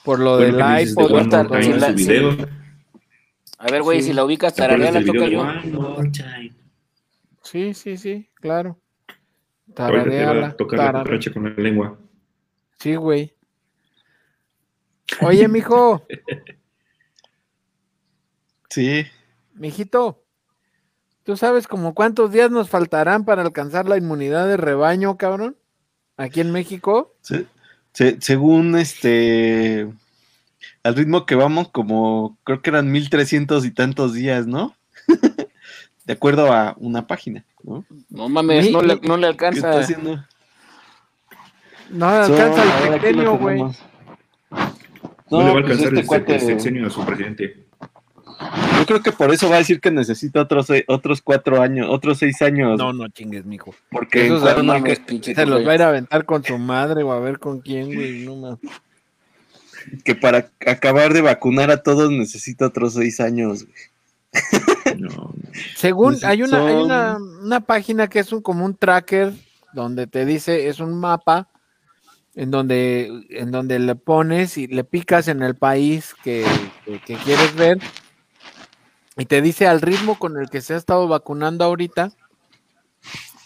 por lo del iPod. A ver, güey, si la ubicas, tararea la toca yo. Sí, sí, sí, claro. Tarareala. Tocar la con la lengua. Sí, güey. Oye, mijo. [LAUGHS] Sí. Mijito, ¿tú sabes como cuántos días nos faltarán para alcanzar la inmunidad de rebaño, cabrón? Aquí en México. Sí. según este, al ritmo que vamos, como creo que eran 1300 y tantos días, ¿no? [LAUGHS] de acuerdo a una página, ¿no? No mames, no, le, no le alcanza. ¿Qué está haciendo? No le alcanza el pequeño, güey. No, no, le va a pues alcanzar este el, sexenio a su presidente. Yo creo que por eso va a decir que necesita otros otros cuatro años, otros seis años. No, no chingues, mijo. Porque Esos que, se los va a ir a aventar con su madre o a ver con quién, güey. No más. Que para acabar de vacunar a todos necesita otros seis años, [LAUGHS] No. Según hay una, hay una, una página que es un como un tracker donde te dice, es un mapa en donde, en donde le pones y le picas en el país que, que quieres ver y te dice al ritmo con el que se ha estado vacunando ahorita,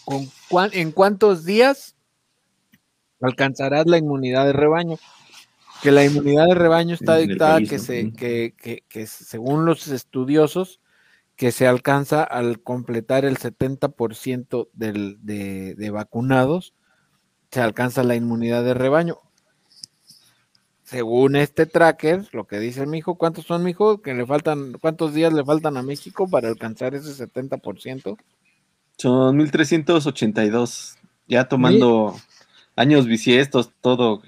con en cuántos días alcanzarás la inmunidad de rebaño. Que la inmunidad de rebaño está dictada que, se, que, que, según los estudiosos, que se alcanza al completar el 70% del, de, de vacunados, se alcanza la inmunidad de rebaño según este tracker, lo que dice mi hijo, ¿cuántos son mi hijo? Que le faltan, ¿cuántos días le faltan a México para alcanzar ese 70%? Son 1382, ya tomando años bisiestos, todo.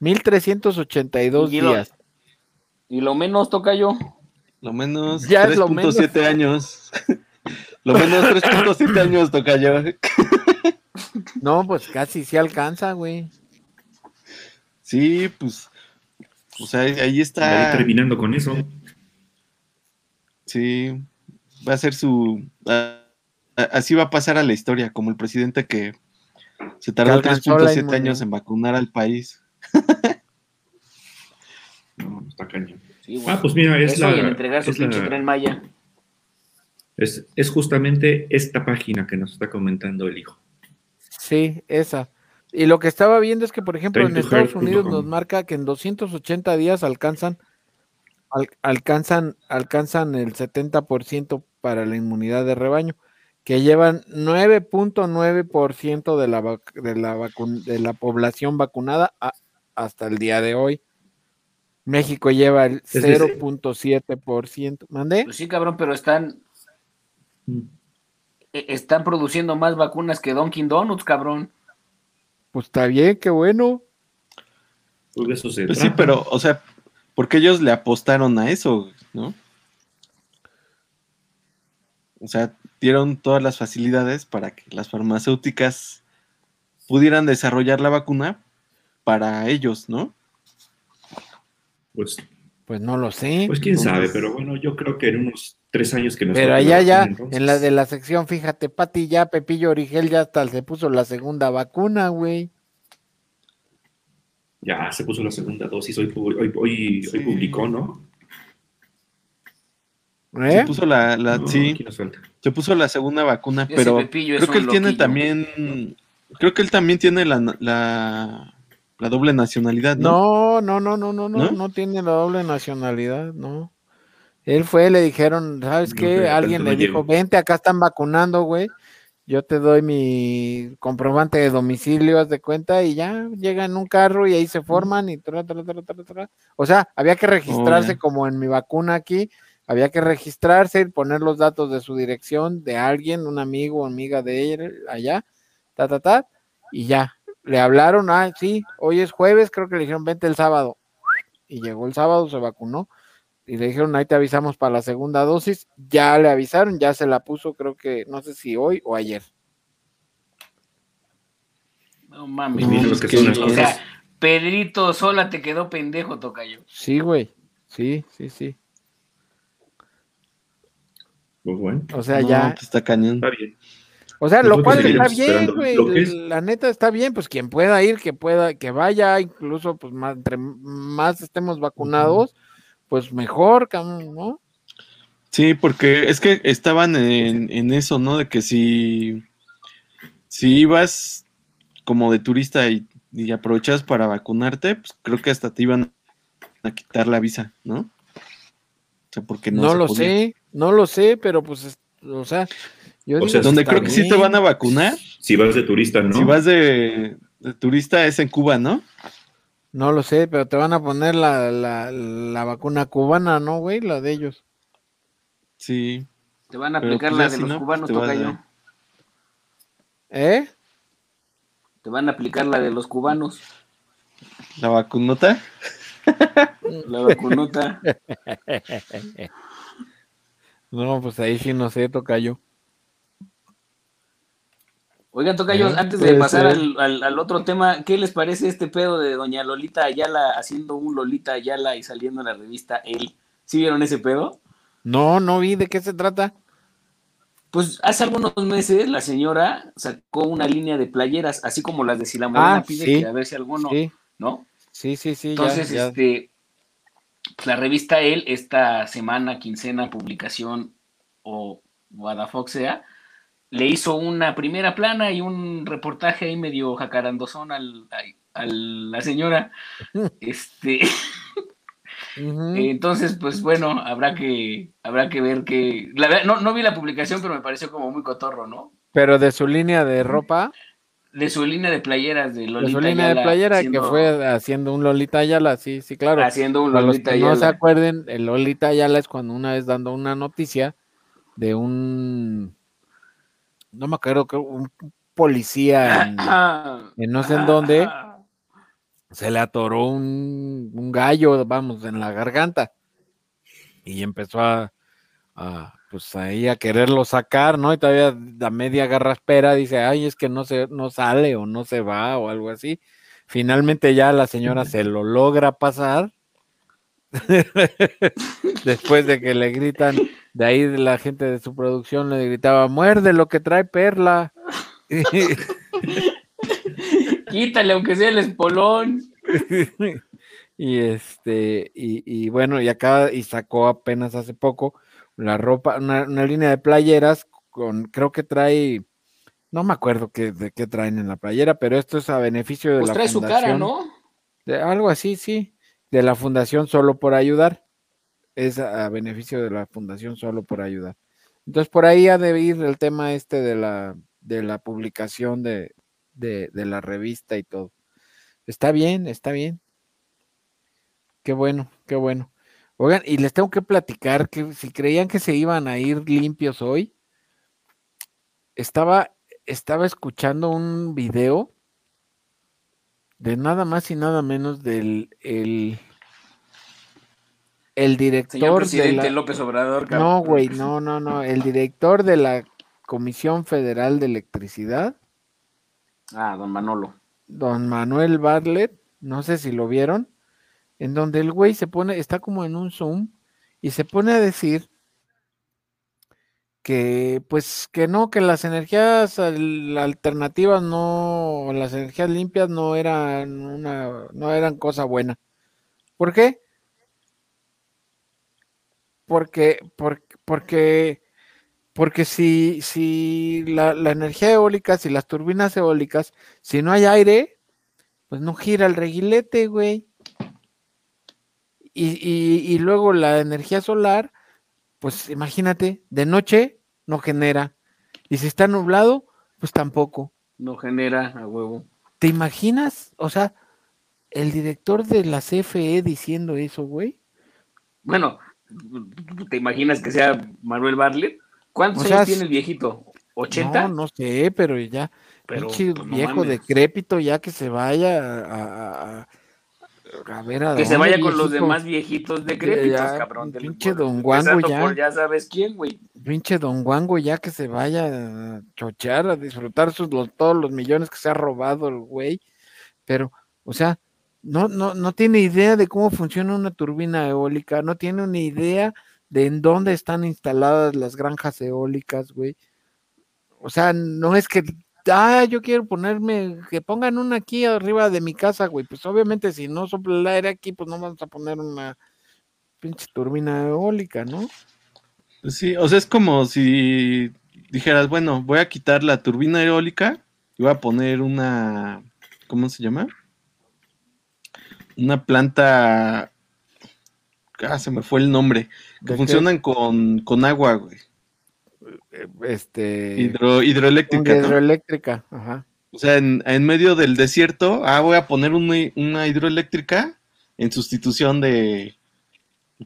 1382 días. ¿Y lo menos toca yo? Lo menos 3.7 años. [LAUGHS] lo menos 3.7 [LAUGHS] años toca yo. no, pues casi sí alcanza, güey. Sí, pues, o sea, ahí está. terminando con eso. Sí, va a ser su. así va a pasar a la historia, como el presidente que se tardó 3.7 años en vacunar al país. no, está cañón. Ah, pues mira, es la. entregar su pinche tren Maya. Es, es justamente esta página que nos está comentando el hijo. Sí, esa. Y lo que estaba viendo es que, por ejemplo, en Estados Unidos nos marca que en 280 días alcanzan alcanzan, alcanzan el 70% para la inmunidad de rebaño, que llevan 9.9% de la, de, la de la población vacunada hasta el día de hoy. México lleva el 0.7%. ¿Mande? Pues sí, cabrón, pero están mm. e, están produciendo más vacunas que Dunkin' Donuts, cabrón. Pues está bien, qué bueno. Pues pues sí, pero, o sea, porque ellos le apostaron a eso, ¿no? O sea, dieron todas las facilidades para que las farmacéuticas pudieran desarrollar la vacuna para ellos, ¿no? Pues, pues no lo sé. Pues quién sabe, pero bueno, yo creo que en unos tres años que nos Pero allá ya, en la de la sección, fíjate, Pati, ya Pepillo Origel ya hasta se puso la segunda vacuna, güey. Ya se puso la segunda dosis, hoy, hoy, hoy, publicó, ¿no? ¿Eh? Se puso la, la sí, se puso la segunda vacuna, pero creo que él tiene también, creo que él también tiene la, la, la doble nacionalidad, ¿no? No, no, no, no, no, no, no, tiene la doble nacionalidad, no. Él fue, le dijeron, ¿sabes qué? Alguien le dijo, vente, acá están vacunando, güey yo te doy mi comprobante de domicilio, haz de cuenta, y ya llega en un carro y ahí se forman y tra, tra, tra, O sea, había que registrarse como en mi vacuna aquí, había que registrarse y poner los datos de su dirección de alguien, un amigo o amiga de él allá, ta, ta, ta, y ya. Le hablaron, ah, sí, hoy es jueves, creo que le dijeron, vente el sábado. Y llegó el sábado, se vacunó y le dijeron, ahí te avisamos para la segunda dosis. Ya le avisaron, ya se la puso, creo que, no sé si hoy o ayer. No mames. o sea, Pedrito sola te quedó pendejo, Tocayo. Sí, güey. Sí, sí, sí. Pues bueno. O sea, ya. Pues está cañón. Está bien. O sea, lo cual está bien, güey. La neta está bien, pues quien pueda ir, que pueda, que vaya, incluso, pues más, entre más estemos vacunados, pues mejor, ¿no? Sí, porque es que estaban en, eso, ¿no? De que si, si ibas como de turista y, y aprovechas para vacunarte, pues creo que hasta te iban a quitar la visa, ¿no? O sea, porque no, no lo sé, no lo sé, pero pues, o sea, yo o sea, donde creo que sí te van a vacunar. Si vas de turista, ¿no? Si vas de, de turista es en Cuba, ¿no? No lo sé, pero te van a poner la, la, la vacuna cubana, ¿no, güey? La de ellos. Sí. Te van a aplicar pues la de los pues cubanos, toca ¿Eh? Te van a aplicar la de los cubanos. ¿La vacunota? La vacunota. [LAUGHS] no, pues ahí sí no sé, toca yo. Oigan, Tocayos, antes de pasar al, otro tema, ¿qué les parece este pedo de doña Lolita Ayala haciendo un Lolita Ayala y saliendo en la revista Él? ¿Sí vieron ese pedo? No, no vi de qué se trata. Pues hace algunos meses la señora sacó una línea de playeras, así como las de Si la Morena ah, pide que a ver si alguno, ¿no? Sí, sí, sí. Entonces, este, la revista Él, esta semana, quincena, publicación o Guadafox sea, le hizo una primera plana y un reportaje ahí medio jacarandosón al, a, la señora. [LAUGHS] Este. Entonces, pues bueno, habrá que, habrá que ver que. La no, no vi la publicación, pero me pareció como muy cotorro, ¿no? Pero de su línea de ropa. De su línea de playeras de Lolita. De su línea de playera que fue haciendo un Lolita Ayala, sí, sí, claro. Haciendo un Lolita Ayala. No se acuerden, el Lolita Ayala es cuando una vez dando una noticia de un no me acuerdo que un policía [COUGHS] en, no sé en dónde se le atoró un, gallo, vamos, en la garganta y empezó a, pues ahí a quererlo sacar, ¿no? Y todavía la media garra espera, dice, ay, es que no se, no sale o no se va o algo así. Finalmente ya la señora se lo logra pasar. [LAUGHS] Después de que le gritan, de ahí la gente de su producción le gritaba, muerde lo que trae Perla. [LAUGHS] Quítale, aunque sea el espolón. [LAUGHS] y este, y, bueno, y acá, y sacó apenas hace poco la ropa, una, línea de playeras con, creo que trae, no me acuerdo qué, de qué traen en la playera, pero esto es a beneficio de pues la trae su cara, ¿no? De, algo así, sí, de la fundación Solo por Ayudar. es a, beneficio de la fundación solo por ayudar. Entonces por ahí ha de ir el tema este de la, de la publicación de, de, la revista y todo. Está bien, está bien. Qué bueno, qué bueno. Oigan, y les tengo que platicar que si creían que se iban a ir limpios hoy, estaba, estaba escuchando un video de nada más y nada menos del el, el director Señor presidente López Obrador. No, güey, no, no, no, el director de la Comisión Federal de Electricidad. Ah, don Manolo. Don Manuel Bartlett, no sé si lo vieron, en donde el güey se pone, está como en un Zoom y se pone a decir que pues que no, que las energías alternativas no, las energías limpias no eran una, no eran cosa buena. ¿Por qué? Porque, porque, porque, porque si, si la, energía eólica, si las turbinas eólicas, si no hay aire, pues no gira el reguilete, güey. Y, luego la energía solar, pues imagínate, de noche no genera. Y si está nublado, pues tampoco. No genera a huevo. ¿Te imaginas? O sea, el director de la CFE diciendo eso, güey. Bueno, ¿te imaginas que sea Manuel Bartlett? ¿Cuántos años tiene el viejito? ¿80? No, no sé, pero ya. Pero, pues, viejo decrépito, ya que se vaya a que se vaya con los demás viejitos decrépitos, cabrón. Pinche Don Guango ya. ya sabes quién, güey. Pinche Don Guango ya que se vaya a chochar, a disfrutar sus, todos los millones que se ha robado el güey. Pero, o sea, no, no, no tiene idea de cómo funciona una turbina eólica, no tiene una idea de en dónde están instaladas las granjas eólicas, güey. O sea, no es que ah, yo quiero ponerme, que pongan una aquí arriba de mi casa, güey. Pues obviamente si no sopla el aire aquí, pues no vamos a poner una pinche turbina eólica, ¿no? Pues sí, o sea, es como si dijeras, bueno, voy a quitar la turbina eólica y voy a poner una, ¿cómo se llama? Una planta, ah, se me fue el nombre, que funcionan con, con agua, güey este hidroeléctrica. Hidroeléctrica, ajá. O sea, en, medio del desierto, ah, voy a poner una, hidroeléctrica en sustitución de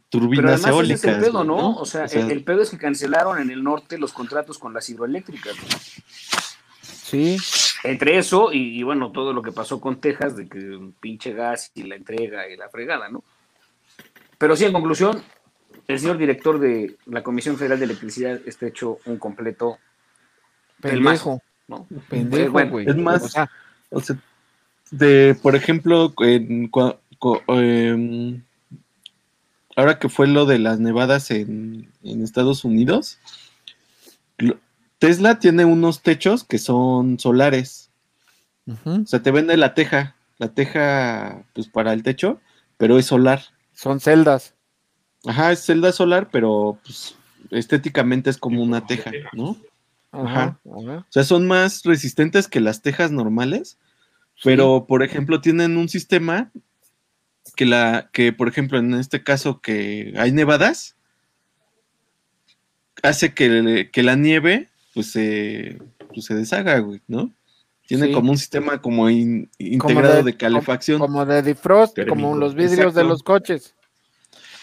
turbinas Pero eólicas. Es el pedo, ¿no? O sea, el, pedo es que cancelaron en el norte los contratos con las hidroeléctricas. Sí. Entre eso y, bueno, todo lo que pasó con Texas, de que un pinche gas y la entrega y la fregada, ¿no? Pero sí, en conclusión, el señor director de la Comisión Federal de Electricidad está hecho un completo pendejo, ¿no? Pendejo, güey. Es más, o sea, de, por ejemplo, en, em, ahora que fue lo de las nevadas en, Estados Unidos, Tesla tiene unos techos que son solares. O sea, te vende la teja, la teja, pues para el techo, pero es solar. Son celdas. Ajá, es celda solar, pero pues, estéticamente es como una teja, ¿no? Ajá, O sea, son más resistentes que las tejas normales, pero por ejemplo tienen un sistema que la, que por ejemplo en este caso que hay nevadas, hace que, la nieve pues se, pues, se deshaga, güey, ¿no? Tiene como un sistema como integrado de, calefacción. Como de defrost, como los vidrios de los coches.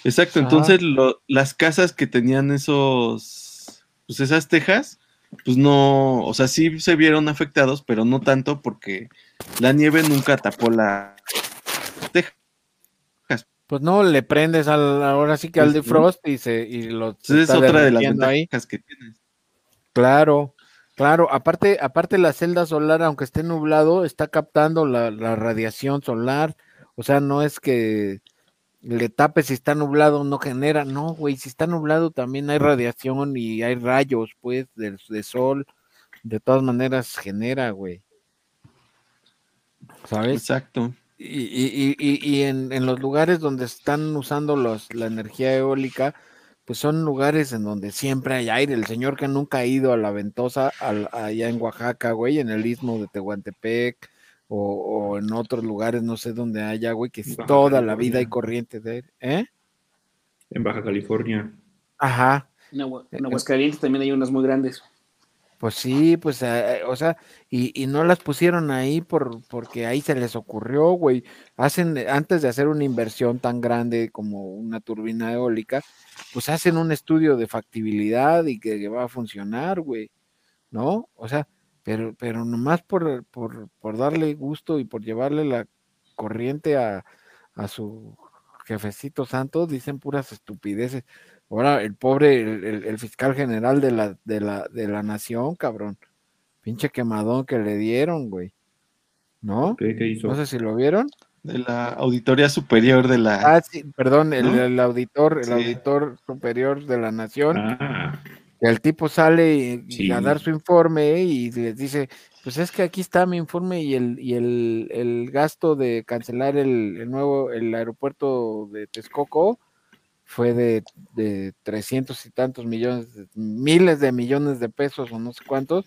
Exacto, entonces las casas que tenían esos, pues esas tejas, pues no, o sea, sí se vieron afectados, pero no tanto porque la nieve nunca tapó la teja. Pues no, le prendes al, ahora sí que al pues, defrost y se y lo es otra de las ventajas que tienes. Claro, claro, aparte, aparte la celda solar, aunque esté nublado, está captando la, la radiación solar, o sea, no es que le tape si está nublado, no genera. No, güey, si está nublado también hay radiación y hay rayos, pues, de, sol. De todas maneras genera, güey. ¿Sabes? Exacto. Y, y, y, y en, en, los lugares donde están usando los, la energía eólica, pues son lugares en donde siempre hay aire. El señor que nunca ha ido a la ventosa, allá en Oaxaca, güey, en el istmo de Tehuantepec, o, en otros lugares, no sé dónde haya, güey, que toda la vida hay corriente de aire. ¿Eh? En Baja California. Ajá. En, Aguascalientes también hay unas muy grandes. Pues sí, pues, eh, o sea, y, no las pusieron ahí por, porque ahí se les ocurrió, güey. Hacen, antes de hacer una inversión tan grande como una turbina eólica, pues hacen un estudio de factibilidad y que, va a funcionar, güey. ¿No? O sea, pero, pero nomás por, por, por darle gusto y por llevarle la corriente a, a su jefecito santo, dicen puras estupideces. Ahora, el pobre, el, fiscal general de la, de, la, de la nación, cabrón. Pinche quemadón que le dieron, güey. ¿No? ¿Qué, hizo? No sé si lo vieron. De la Auditoría Superior de la. Ah, sí, perdón, el, auditor, el auditor superior de la nación. Ah. El tipo sale a dar su informe y les dice, pues es que aquí está mi informe y el, y el, el gasto de cancelar el, el, nuevo, el aeropuerto de Texcoco fue de, de 300 y tantos millones, miles de millones de pesos o no sé cuántos,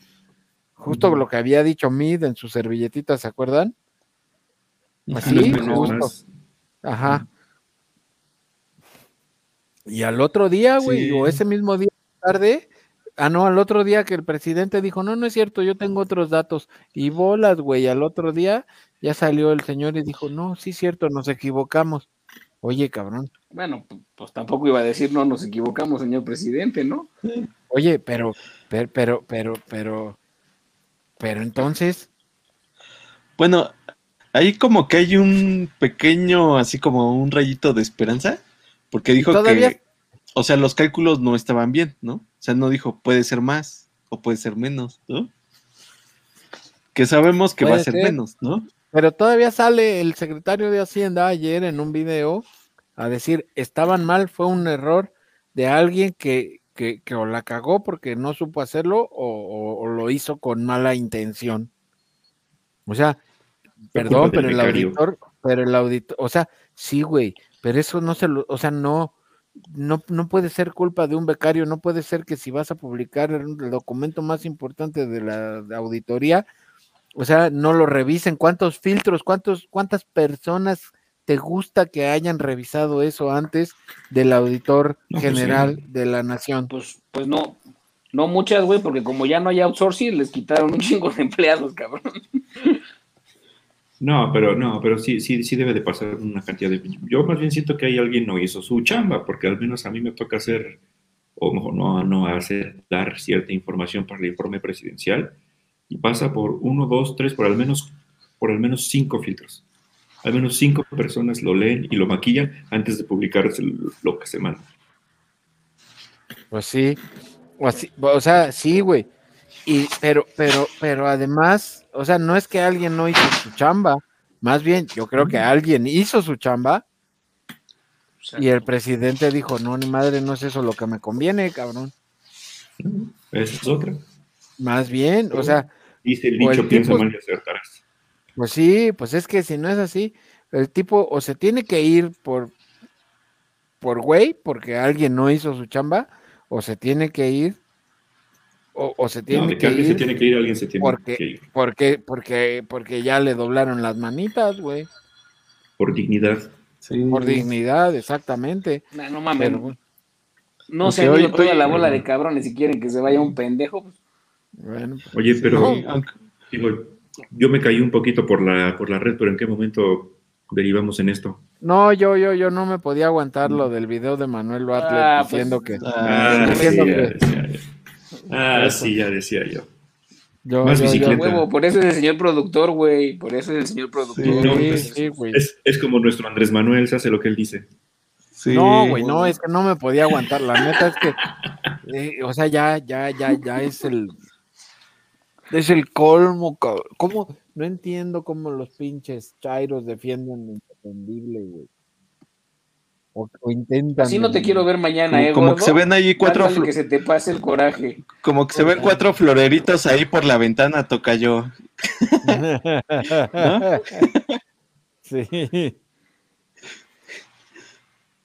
justo lo que había dicho Mid en su servilletita, ¿se acuerdan? Así, justo. Ajá. Y al otro día, güey, o ese mismo día tarde, ah, no, al otro día que el presidente dijo, no, no es cierto, yo tengo otros datos. Y bolas, güey, al otro día ya salió el señor y dijo, no, sí es cierto, nos equivocamos. Oye, cabrón. Bueno, pues tampoco iba a decir no nos equivocamos, señor presidente, ¿no? Oye, pero, pero, pero, pero, pero, pero entonces. Bueno, ahí como que hay un pequeño, así como un rayito de esperanza, porque dijo que, o sea, los cálculos no estaban bien, ¿no? O sea, no dijo puede ser más o puede ser menos, ¿no? Que sabemos que va a ser, menos, ¿no? Pero todavía sale el secretario de Hacienda ayer en un video a decir, estaban mal, fue un error de alguien que, que, o la cagó porque no supo hacerlo o, lo hizo con mala intención. O sea, perdón, pero el auditor, pero el auditor, o sea, sí, güey, pero eso no se lo, o sea, no, no, no puede ser culpa de un becario, no puede ser que si vas a publicar el documento más importante de la auditoría, o sea, no lo revisen. ¿Cuántos filtros, cuántos, cuántas personas te gusta que hayan revisado eso antes del auditor pues general de la nación? Pues, pues no, no muchas, güey, porque como ya no hay outsourcing, les quitaron un chingo de empleados, cabrón. No, pero no, pero sí, sí, sí debe de pasar una cantidad de. Yo más bien siento que hay alguien no hizo su chamba, porque al menos a mí me toca hacer, o mejor no, no hacer, dar cierta información para el informe presidencial y pasa por uno, dos, tres, por al menos, por al menos cinco filtros. Al menos cinco personas lo leen y lo maquillan antes de publicar lo que se manda. Pues sí, o, así, o sea, sí, güey. Y, pero, pero, pero además, o sea, no es que alguien no hizo su chamba, más bien, yo creo que alguien hizo su chamba y el presidente dijo, no, ni madre, no es eso lo que me conviene, cabrón. Esa es otra. Más bien, o sea. Dice el dicho, piensa mal y acertarás. Pues sí, pues es que si no es así, el tipo o se tiene que ir por, por güey, porque alguien no hizo su chamba, o se tiene que ir, o, se tiene que, ir. se tiene que ir, alguien se tiene porque, que ir. Porque, porque, porque ya le doblaron las manitas, güey. Por dignidad. Por dignidad, exactamente. No, no mames. no se ha ido toda la bola de cabrones y quieren que se vaya un pendejo. Pues. Bueno, Oye, pero yo me caí un poquito por la, por la red, pero ¿en qué momento derivamos en esto? No, yo, yo, yo no me podía aguantar lo del video de Manuel Bartlett ah, pues, diciendo que. Ah, diciendo sí, que... Ah, sí, ya decía yo. Yo, Más bicicleta. Huevo, por eso es el señor productor, güey. Por eso es el señor productor. Sí, pues, es, es, como nuestro Andrés Manuel, se hace lo que él dice. no, güey, no, es que no me podía aguantar. La neta es que, eh, o sea, ya, ya, ya, ya es el, es el colmo, ¿Cómo? No entiendo cómo los pinches chairos defienden lo indefendible, güey. O, intentan. Así no te quiero ver mañana, como, eh, Como que se ven ahí cuatro. Que se te pase el coraje. Como que se ven cuatro floreritos ahí por la ventana, toca yo. [LAUGHS] Sí.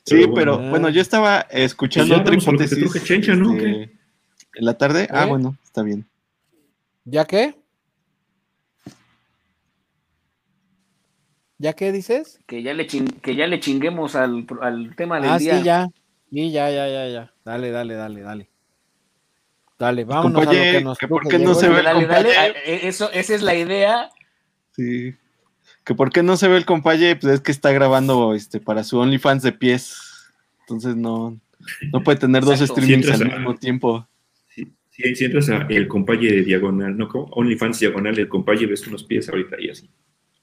Sí, pero bueno, yo estaba escuchando otra hipótesis. Chencha, ¿no? Este, en la tarde. Ah, ¿Eh? bueno, está bien. ¿Ya qué? ¿Ya qué dices? Que ya le, que ya le chinguemos al, tema del ah, día. Sí, ya. Sí, ya, ya, ya, ya. Dale, dale, dale, dale. Dale, vámonos a lo que nos que ¿Por qué no se ve el dale, dale. E, eso, Esa es la idea. Sí. Que por qué no se ve el compañero, pues es que está grabando este para su OnlyFans de pies. Entonces no, no puede tener dos streamings al mismo tiempo. Si, entras a el compañe de diagonal, ¿no? OnlyFans diagonal, el compañe ves unos pies ahorita y así.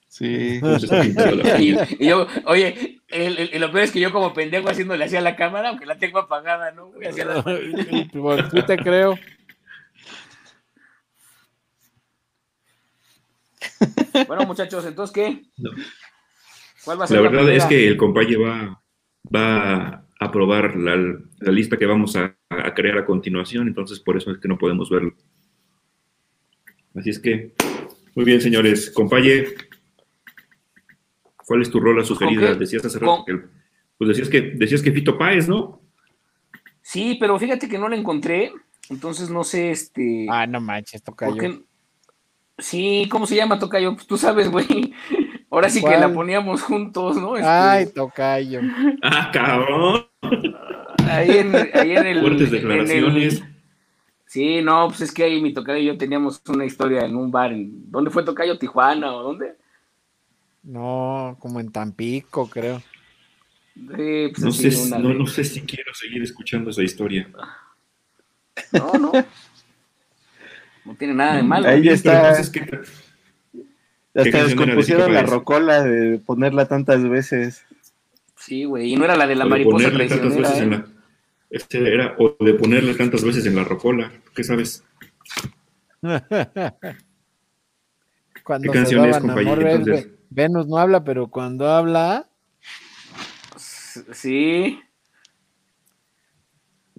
Sí. [LAUGHS] y, yo, oye, el, lo peor es que yo como pendejo haciéndole así a la cámara, aunque la tengo apagada, ¿no? Hacia la... tú te creo. Bueno, muchachos, entonces, ¿qué? ¿Cuál va a ser la verdad es que el compañero va, va a aprobar la, la lista que vamos a, a, crear a continuación, entonces por eso es que no podemos verlo. Así es que, muy bien, señores. Compañe, ¿cuál es tu rola sugerida? Decías hace rato que, pues decías que, decías que Fito Páez, ¿no? Sí, pero fíjate que no la encontré, entonces no sé, este... Ah, no manches, Tocayo. Sí, ¿cómo se llama Tocayo? Pues tú sabes, güey. [LAUGHS] Ahora sí que la poníamos juntos, ¿no? Este... Ay, Tocayo. Ah, cabrón. Ahí en, ahí en el. Fuertes declaraciones. Sí, no, pues es que ahí mi Tocayo y yo teníamos una historia en un bar. En... ¿Dónde fue Tocayo? ¿Tijuana o dónde? No, como en Tampico, creo. Sí, pues no, sé, no, no sé si quiero seguir escuchando esa historia. No, no. No tiene nada de malo. Ahí está. Hasta descompusieron la rocola de ponerla tantas veces. Sí, güey. Y no era la de la mariposa traicionera. ¿eh? Este era o de ponerle tantas veces en la rocola. ¿Qué sabes? [LAUGHS] cuando ¿Qué canción es, compañero? Venus no habla, pero cuando habla. Sí.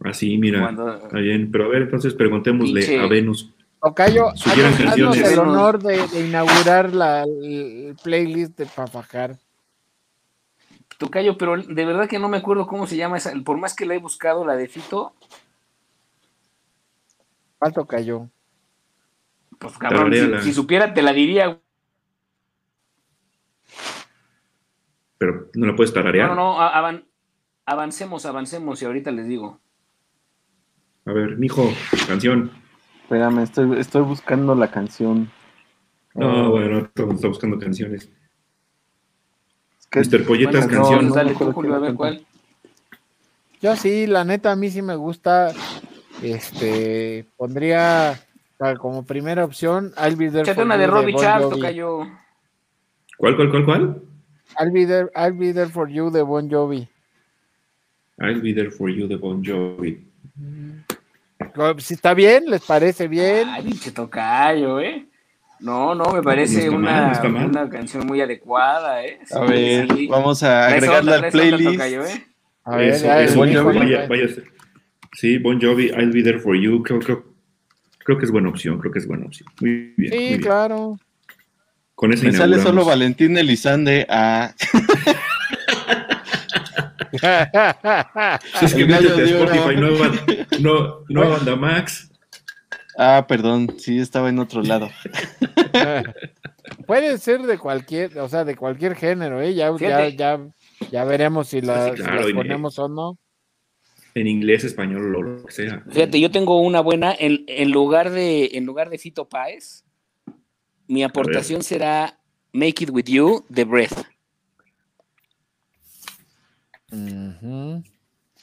Así, mira. Está bien. Pero a ver, entonces preguntémosle a Venus. Ocayo, haznos el honor de, inaugurar la, el playlist de Pafajar. Tocayo, pero de verdad que no me acuerdo cómo se llama esa. Por más que la he buscado, la de Fito. ¿Cuál Tocayo? Pues cabrón, si, supiera te la diría. Pero no la puedes tararear. No, no, no, avancemos, avancemos y ahorita les digo. A ver, mijo, canción. Espérame, estoy, estoy buscando la canción. No, oh. bueno, todo está buscando canciones. Mr. Polletas, canción. dale tú, Julio, a ver cuál. Yo sí, la neta, a mí sí me gusta. Este, pondría como primera opción I'll Be There for una de Robbie Charles, toca yo. ¿Cuál, cuál, cuál, cuál? I'll be, there, I'll be There for You de Bon Jovi. I'll Be There for You de Bon Jovi. Si está bien, ¿les parece bien? Ay, pinche tocayo, ¿eh? No, no, me parece una, una, canción muy adecuada, ¿eh? a ver, vamos a agregarla al playlist. ¿eh? A ver, Eso, bon Jovi, vaya, vaya, sí, Bon Jovi, I'll Be There For You, creo, creo, creo que es buena opción, creo que es buena opción. Muy bien. Sí, muy claro. Con esa Me sale solo Valentín Elizande a... [LAUGHS] es que de Spotify, no, no, Max. Ah, perdón, sí, estaba en otro lado. [LAUGHS] Puede ser de cualquier, o sea, de cualquier género, ¿eh? Ya, ya, ya, veremos si, la, ponemos o no. En inglés, español, lo, que sea. Fíjate, yo tengo una buena, en, en, lugar, de, en lugar de Fito Páez, mi aportación será Make It With You, The Breath.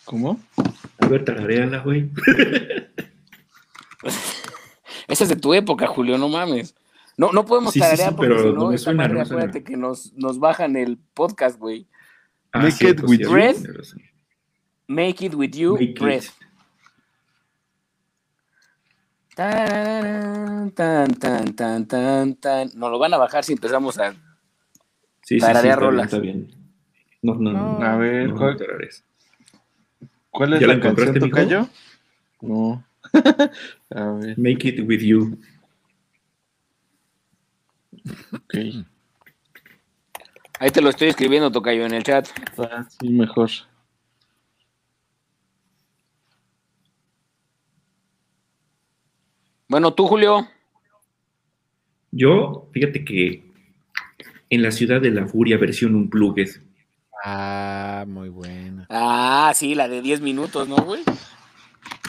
¿Cómo? A ver, tarareala, güey. [LAUGHS] Esa es de tu época, Julio, no mames. No, no podemos sí, tararear porque pero si no, no suena, no acuérdate que nos, nos bajan el podcast, güey. Ah, Make it with you. Make it with you, breath. Tan, tan, tan, tan, tan, tan. Nos lo van a bajar si empezamos a sí, tararear sí, rolas. Está bien. No, no, no. A ver, ¿cuál, ¿cuál es la, canción, Tocayo? No. [LAUGHS] Make it with you. Ok. Ahí te lo estoy escribiendo, Tocayo, en el chat. Ah, sí, mejor. Bueno, tú, Julio. Yo, fíjate que en la ciudad de la furia versión Unplugged. Ah, muy buena. Ah, sí, la de 10 minutos, ¿no, güey?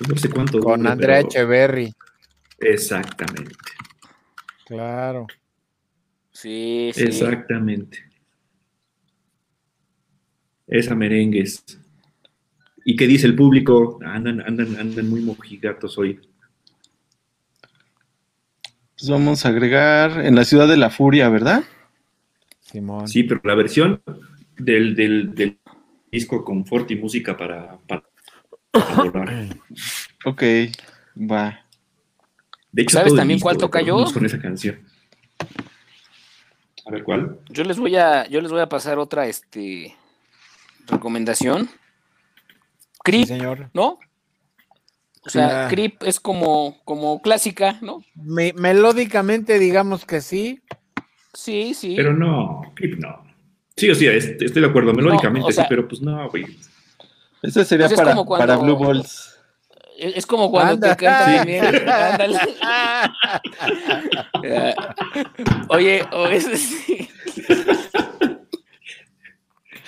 No sé cuánto. Con Andrea Echeverry. Exactamente. Claro. Sí, sí. Exactamente. Esa merengues. ¿Y qué dice el público? Andan, andan, andan muy mojigatos hoy. Pues vamos a agregar en la ciudad de la furia, ¿verdad? Simón. Sí, pero la versión del, del, disco Confort y música para, para, Ok, va. De hecho, ¿sabes también cuál toca yo? Con esa canción. A ver cuál. Yo les voy a, yo les voy a pasar otra este recomendación. Creep, señor. ¿no? O sea, Creep es como, como clásica, ¿no? melódicamente digamos que sí. Sí, sí. Pero no, Creep no. Sí, o sea, estoy de acuerdo, melódicamente sí, pero pues no, güey. Ese sería pues para, para Blue Balls. Es como cuando te cantan también. [LAUGHS] [LAUGHS] Oye, o ese sí.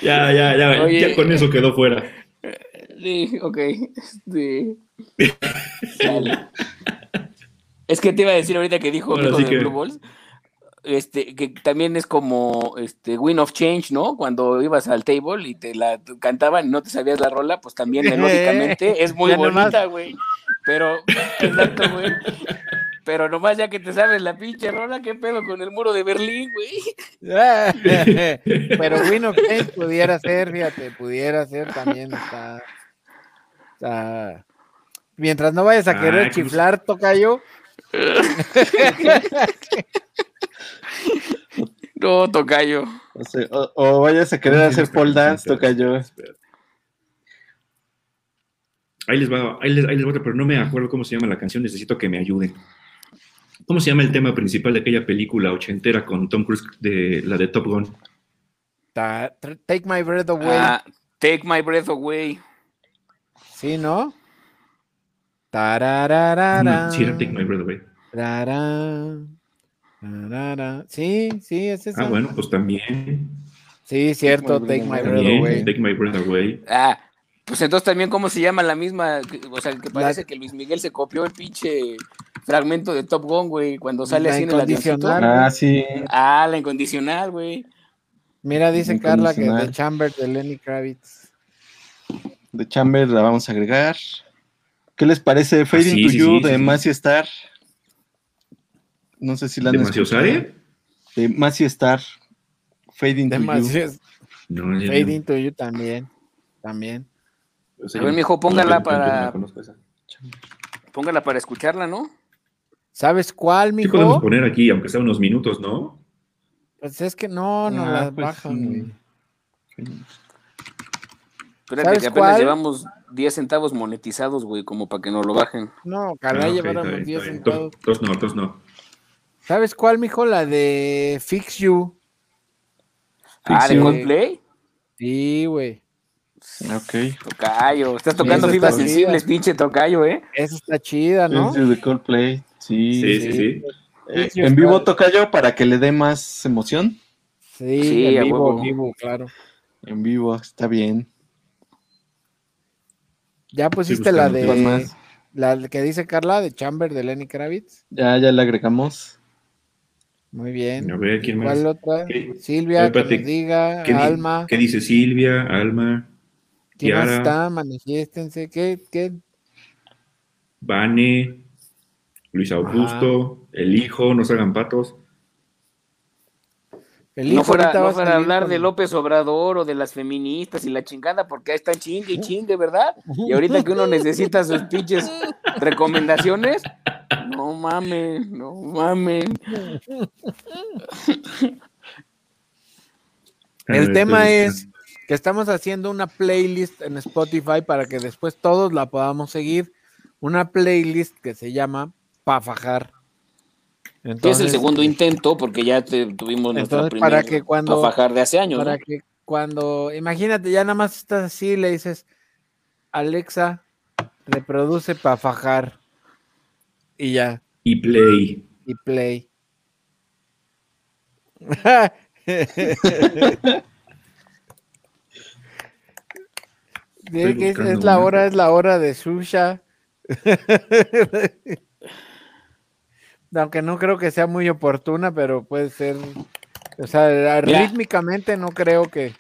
Ya, ya, ya, ya con eso quedó fuera. Sí, ok. Sí. Es que te iba a decir ahorita que dijo bueno, de Blue Balls, este, que también es como este Win of Change, ¿no? Cuando ibas al table y te la cantaban y no te sabías la rola, pues también [LAUGHS] melódicamente es muy bonita, güey. Pero, exacto, güey. Pero nomás ya que te sabes la pinche rola, ¿qué pedo con el muro de Berlín, güey? [LAUGHS] Pero Win of Change pudiera ser, fíjate, pudiera ser también está. Mientras no vayas a querer chiflar, toca yo. [LAUGHS] No, tocayo. O, o, vayas a querer hacer pole dance, tocayo. Ahí les va, ahí les, ahí les va, pero no me acuerdo cómo se llama la canción, necesito que me ayuden. ¿Cómo se llama el tema principal de aquella película ochentera con Tom Cruise, de la de Top Gun? take My Breath Away. Ah, take My Breath Away. Sí, ¿no? Tararara. sí, era Take My Breath Away. Sí, sí, es eso. Ah, bueno, pues también. Sí, cierto, Take My Breath Away. Take My Breath Away. Ah, pues entonces también, ¿cómo se llama la misma? O sea, que parece que Luis Miguel se copió el pinche fragmento de Top Gun, güey, cuando sale así en el avioncito. Ah, sí. Ah, la incondicional, güey. Mira, dice Carla que The Chamber de Lenny Kravitz. The Chamber la vamos a agregar. ¿Qué les parece Fading to You de Massey Star? No sé si la han ¿De escuchado. De Massey Star. Fading to You. No, Fading to You también. También. a ver, mijo, póngala para. Póngala para escucharla, ¿no? ¿Sabes cuál, mijo? Sí podemos poner aquí, aunque sea unos minutos, ¿no? Pues es que no, no ah, la pues bajan, güey. Espérate que apenas llevamos 10 centavos monetizados, güey, como para que no lo bajen. No, ojalá ah, lleváramos 10 centavos. Dos, no, dos no. ¿Sabes cuál, mijo? La de Fix You. ah, ¿de Coldplay? Sí, güey. Ok. Tocayo. Estás tocando fibras sensibles, pinche tocayo, ¿eh? Esa está chida, ¿no? Es de Coldplay. Sí, sí, sí. Eh, en vivo tocayo para que le dé más emoción. Sí, en vivo, en vivo, claro. En vivo, está bien. Ya pusiste la de. La que dice Carla de Chamber de Lenny Kravitz. Ya, ya la agregamos. Muy bien. A ver, ¿quién ¿Cuál otra? Silvia, que diga, Alma. ¿Qué dice Silvia, Alma? ¿Quién más está? Manifiéstense. ¿Qué? ¿Qué? Vane, Luis Augusto, el hijo, no salgan patos no fuera, no fuera a hablar de López Obrador o de las feministas y la chingada, porque ahí están chingue y chingue, ¿verdad? Y ahorita que uno necesita sus pinches recomendaciones, no mamen, no mamen. [LAUGHS] El tema es que estamos haciendo una playlist en Spotify para que después todos la podamos seguir. Una playlist que se llama Pa' Fajar es el segundo intento porque ya tuvimos nuestra primera para que cuando fajar de hace años. Para que cuando, imagínate, ya nada más estás así, le dices, Alexa, reproduce para fajar. Y ya. Y play. Y play. [LAUGHS] es, la hora, es la hora de Susha. [LAUGHS] Aunque no creo que sea muy oportuna, pero puede ser. O sea, rítmicamente no creo que.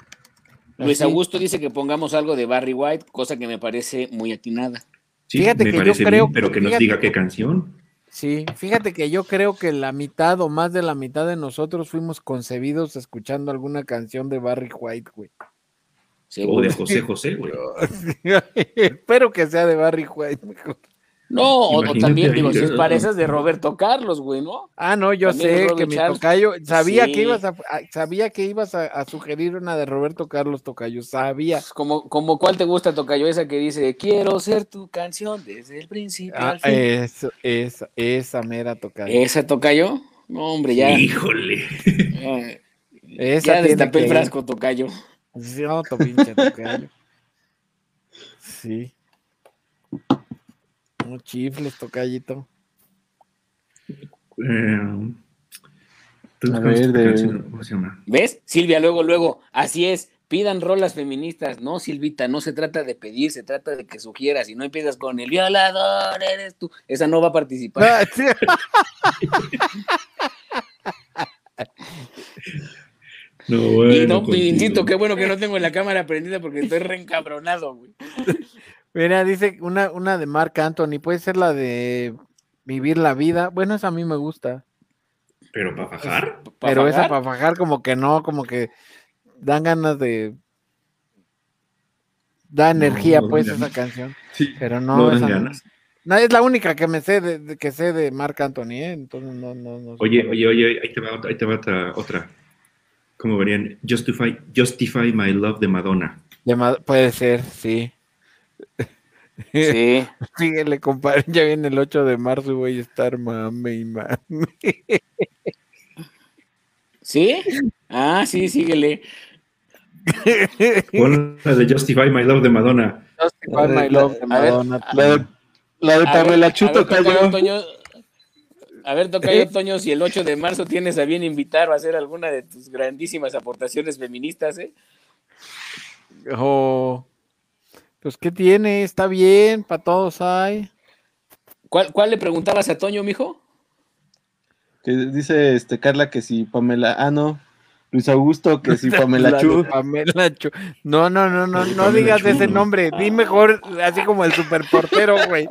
Luis Augusto dice que pongamos algo de Barry White, cosa que me parece muy atinada. fíjate que yo creo. pero que nos diga qué canción. Sí, fíjate que yo creo que la mitad o más de la mitad de nosotros fuimos concebidos escuchando alguna canción de Barry White, güey. o de José José, [LAUGHS] güey. Espero que sea de Barry White, mejor. No, o, también, digo, si es pareces de Roberto Carlos, güey, ¿no? Ah, no, yo sé que mi tocayo, sabía que ibas a, sabía que ibas a, sugerir una de Roberto Carlos Tocayo, sabía. Pues, como, como cuál te gusta Tocayo, esa que dice, quiero ser tu canción desde el principio ah, al fin. Eso, esa, esa mera Tocayo. ¿Esa Tocayo? No, hombre, ya. Híjole. esa ya destapé el frasco, Tocayo. Sí, no, pinche Tocayo. Sí. No chifles, tocallito. Eh, a ver, ¿Ves? Silvia, luego, luego, así es. Pidan rolas feministas. No, Silvita, no se trata de pedir, se trata de que sugieras. Y no empiezas con el violador, eres tú. Esa no va a participar. Ah, [LAUGHS] no, bueno, y no, insisto, qué bueno que no tengo la cámara prendida porque estoy reencabronado, güey. Mira, dice una, una de Mark Anthony, puede ser la de Vivir la Vida. Bueno, esa a mí me gusta. ¿Pero para fajar? Pero esa para fajar como que no, como que dan ganas de... Da energía, pues, esa canción. Sí, pero no, no, es la única que me sé de, que sé de Marc Anthony, ¿eh? Entonces no, no, no. Oye, oye, oye, ahí te va, ahí te va otra, otra. ¿Cómo verían? Justify, Justify My Love de Madonna. puede ser, sí. Sí. [LAUGHS] Síguele, compadre. Ya viene el 8 de marzo y voy a estar mame y mame. ¿Sí? Ah, sí, síguele. Pon la de Justify My Love de Madonna. Justify My Love de Madonna. la, de, Pamela Chuto cayó. A ver, toca yo, Toño, si el 8 de marzo tienes a bien invitar o hacer alguna de tus grandísimas aportaciones feministas, ¿eh? Oh. Pues, ¿qué tiene? Está bien, para todos hay. ¿Cuál, ¿Cuál le preguntabas a Toño, mijo? Que dice este Carla que si Pamela. Ah, no. Luis Augusto, que si [LAUGHS] Pamela Chu. Pamela Chu. No, no, no, no, no digas ese nombre. Di mejor así como el superportero, güey.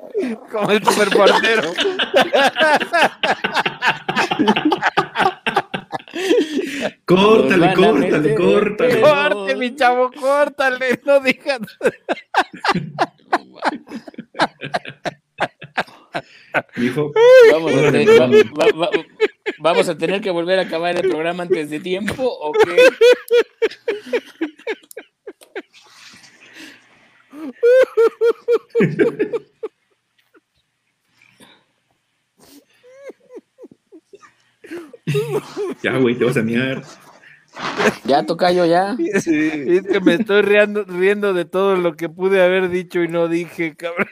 Como el superportero. [LAUGHS] [LAUGHS] Córtale, córtale, córtale. Corte, mi chavo, córtale, no digas. Hijo, [LAUGHS] vamos, a tener, vamos a tener que volver a acabar el programa antes de tiempo o qué? [LAUGHS] ya, güey, te vas a miar. Ya toca yo ya. Sí. Es que me estoy riendo, riendo de todo lo que pude haber dicho y no dije, cabrón.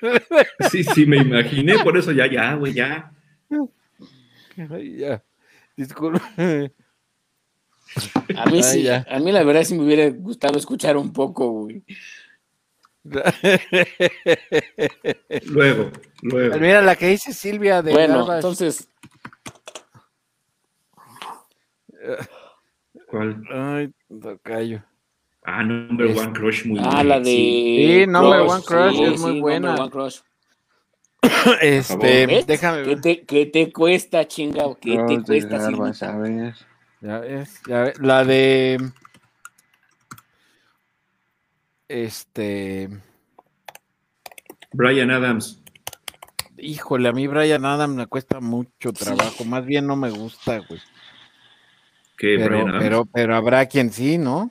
Sí, sí, me imaginé, por eso ya, ya, güey, ya. Ay, ya. Disculpe. A mí sí, a mí la verdad sí me hubiera gustado escuchar un poco, güey. luego, luego. Mira la que dice Silvia de Bueno, entonces ¿Cuál? Ay, callo. Ah, Number One Crush, muy buena. Ah, la de. Sí, Number One Crush es muy buena. Number One Crush. Este, déjame ver. ¿Qué te, ¿Qué te, cuesta, chingado? ¿Qué te cuesta, a ver. Ya ves, ya ves. La de. Este. Brian Adams. Híjole, a mí Brian Adams me cuesta mucho trabajo. Más bien no me gusta, güey pero, pero, pero habrá quien sí, ¿no?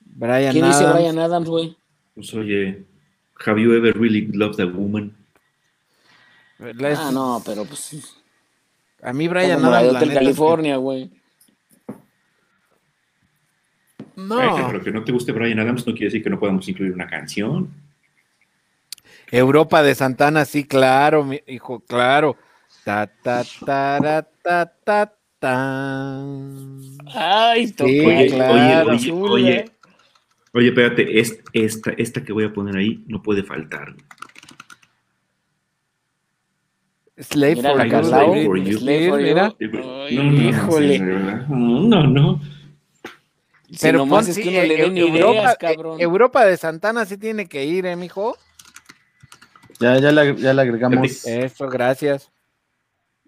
Brian ¿Quién dice Brian Adams, güey? Pues oye, have you ever really loved a woman? Ah, no, pero pues. A mí Brian Adams. de California, güey. No. pero que no te guste Brian Adams no quiere decir que no podamos incluir una canción. Europa de Santana, sí, claro, mi hijo, claro. Ta, ta, ta, ta, ta, Ay, oye, oye, oye, Oye, espérate, esta, esta que voy a poner ahí no puede faltar. Slave for, you. Slave for you. Slave for you. no, híjole. No, no. Pero nomás es que uno le den Europa, ideas, cabrón. Europa de Santana sí tiene que ir, ¿eh, mijo? Ya, ya, la, ya la agregamos. Eso, gracias.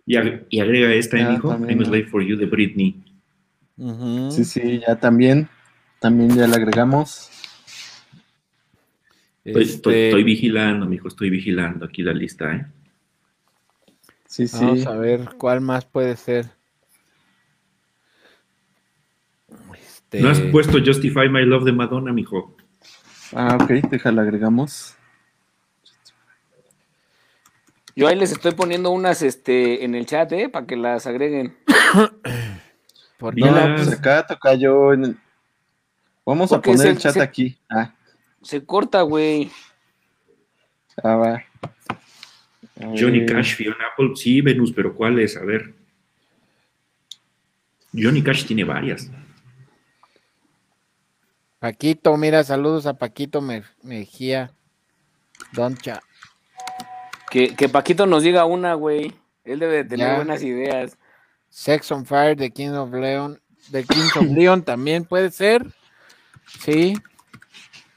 Y, y agrega esta, ¿eh, mijo? I'm Slave for You de Britney. Sí, sí, ya también. También ya la agregamos. Estoy, estoy, este vigilando, mijo, estoy vigilando aquí la lista, ¿eh? Sí, sí. Vamos a ver cuál más puede ser. Este... No has puesto Justify My Love de Madonna, mijo. Ah, ok, déjala, agregamos. Yo ahí les estoy poniendo unas este, en el chat, ¿eh? Para que las agreguen. [COUGHS] Por no, pues acá toca yo en Vamos a poner el chat aquí. Ah. Se corta, güey. Ah, va. Johnny Cash, Fiona Apple, sí, Venus, pero ¿cuál es? A ver. Johnny Cash tiene varias. Paquito, mira, saludos a Paquito Mejía. Doncha. Que, que Paquito nos diga una, güey. Él debe de tener buenas ideas. Sex on Fire de King of Leon. De King of Leon también puede ser. Sí.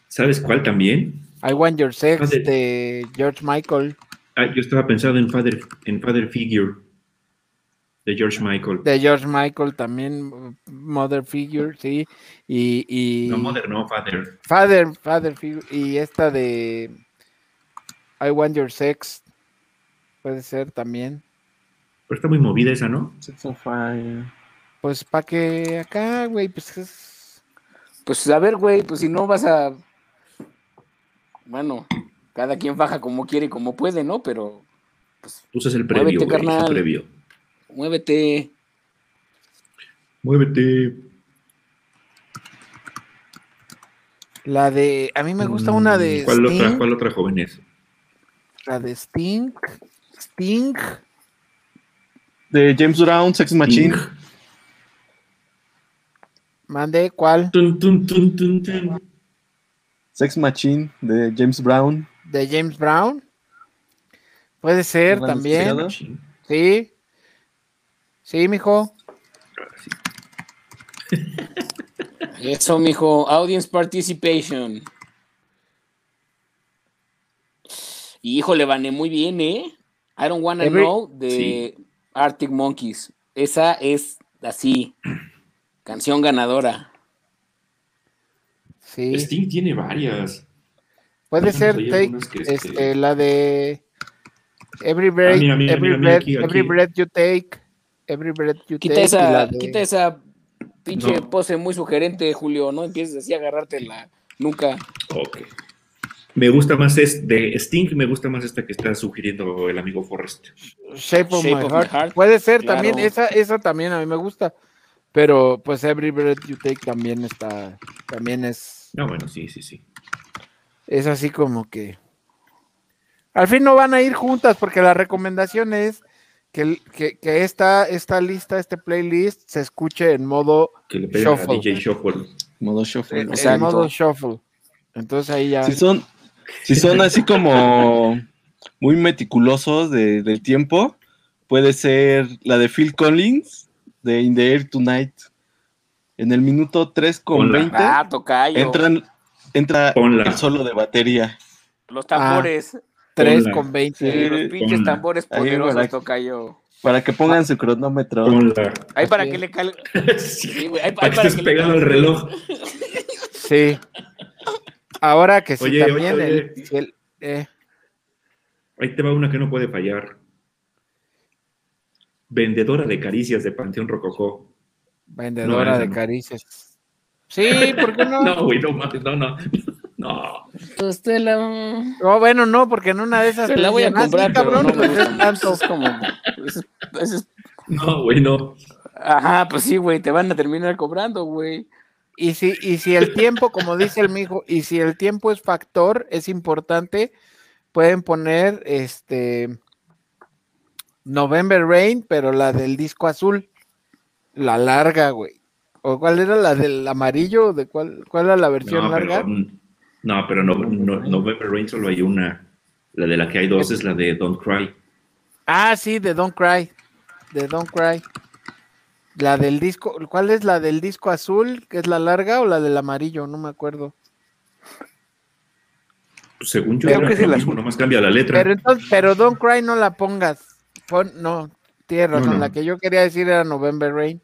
¿Sabes cuál también? I Want Your Sex de George Michael. Ah, yo estaba pensando en Father, en Father Figure de George Michael. De George Michael también, Mother Figure, sí. Y, y, no, Mother, no, Father. Father, Father Figure. Y esta de I Want Your Sex puede ser también. Pero está muy movida esa, ¿no? Sex on Fire. Pues para que acá, güey, pues es... Pues a ver, güey, pues si no vas a. Bueno, cada quien baja como quiere y como puede, ¿no? Pero. Pues, Usas el previo, muévete, carnal. El previo. Muévete. Muévete. La de. A mí me gusta una de. ¿Cuál otra, cuál otra joven es? La de Sting. Sting. De James Brown, Sex Machine. Mande, ¿cuál? Sex Machine de James Brown. De James Brown. Puede ser también. Sí. Sí, mijo. Eso, mijo. Audience participation. Híjole, vané muy bien, ¿eh? I don't wanna know de Arctic Monkeys. Esa es así. [CLEARS THROAT] Canción ganadora. Sí. Sting tiene varias. Puede ser este, este... la de Every breath, every, breath, every breath you take. Every breath you quita take. Esa, Quita esa pinche pose muy sugerente, Julio. No empieces así a agarrarte la nuca. Ok. Me gusta más es de Sting, me gusta más esta que está sugiriendo el amigo Forrest. Shape of, my, heart. Puede ser también, esa, esa también a mí me gusta. Pero pues Every Breath You Take también está, también es. No, bueno, sí, sí, sí. Es así como que. Al fin no van a ir juntas porque la recomendación es que, que, que esta, esta lista, este playlist, se escuche en modo que le shuffle. A DJ shuffle. Modo shuffle. En, modo shuffle. Entonces ahí ya. Si son, si son así como muy meticulosos de, del tiempo, puede ser la de Phil Collins de In the Air Tonight. En el minuto 3 con 20 ah, entran, entra el solo de batería. Los tambores. 3 ah, con 20. los pinches tambores poderosos, para, tocayo. Para que pongan su cronómetro. [LAUGHS] Ahí para que le cal... [LAUGHS] sí, güey, para, que estés pegado el reloj. Sí. Ahora que sí, también el, eh. Ahí te va una que no puede fallar vendedora de caricias de Panteón Rococó. Vendedora de caricias. Sí, ¿por qué no? [LAUGHS] no, güey, no no, no. No. Usted la. No, bueno, no, porque en una de esas. la voy a comprar, cabrón. No, pues es tanto. como. No, güey, no. Ajá, pues sí, güey, te van a terminar cobrando, güey. Y si, y si el tiempo, como dice el mijo, y si el tiempo es factor, es importante, pueden poner este November Rain, pero la del disco azul. La larga, güey. ¿O cuál era la del amarillo? ¿De cuál, cuál era la versión larga? no, pero no, November Rain solo hay una. La de la que hay dos es la de Don't Cry. Ah, sí, de Don't Cry. De Don't Cry. La del disco, ¿cuál es la del disco azul? ¿Que es la larga o la del amarillo? No me acuerdo. Según yo, Creo que es mismo, nomás cambia la letra. Pero, entonces, pero Don't Cry no la pongas. no, tierra, no, La que yo quería decir era November Rain.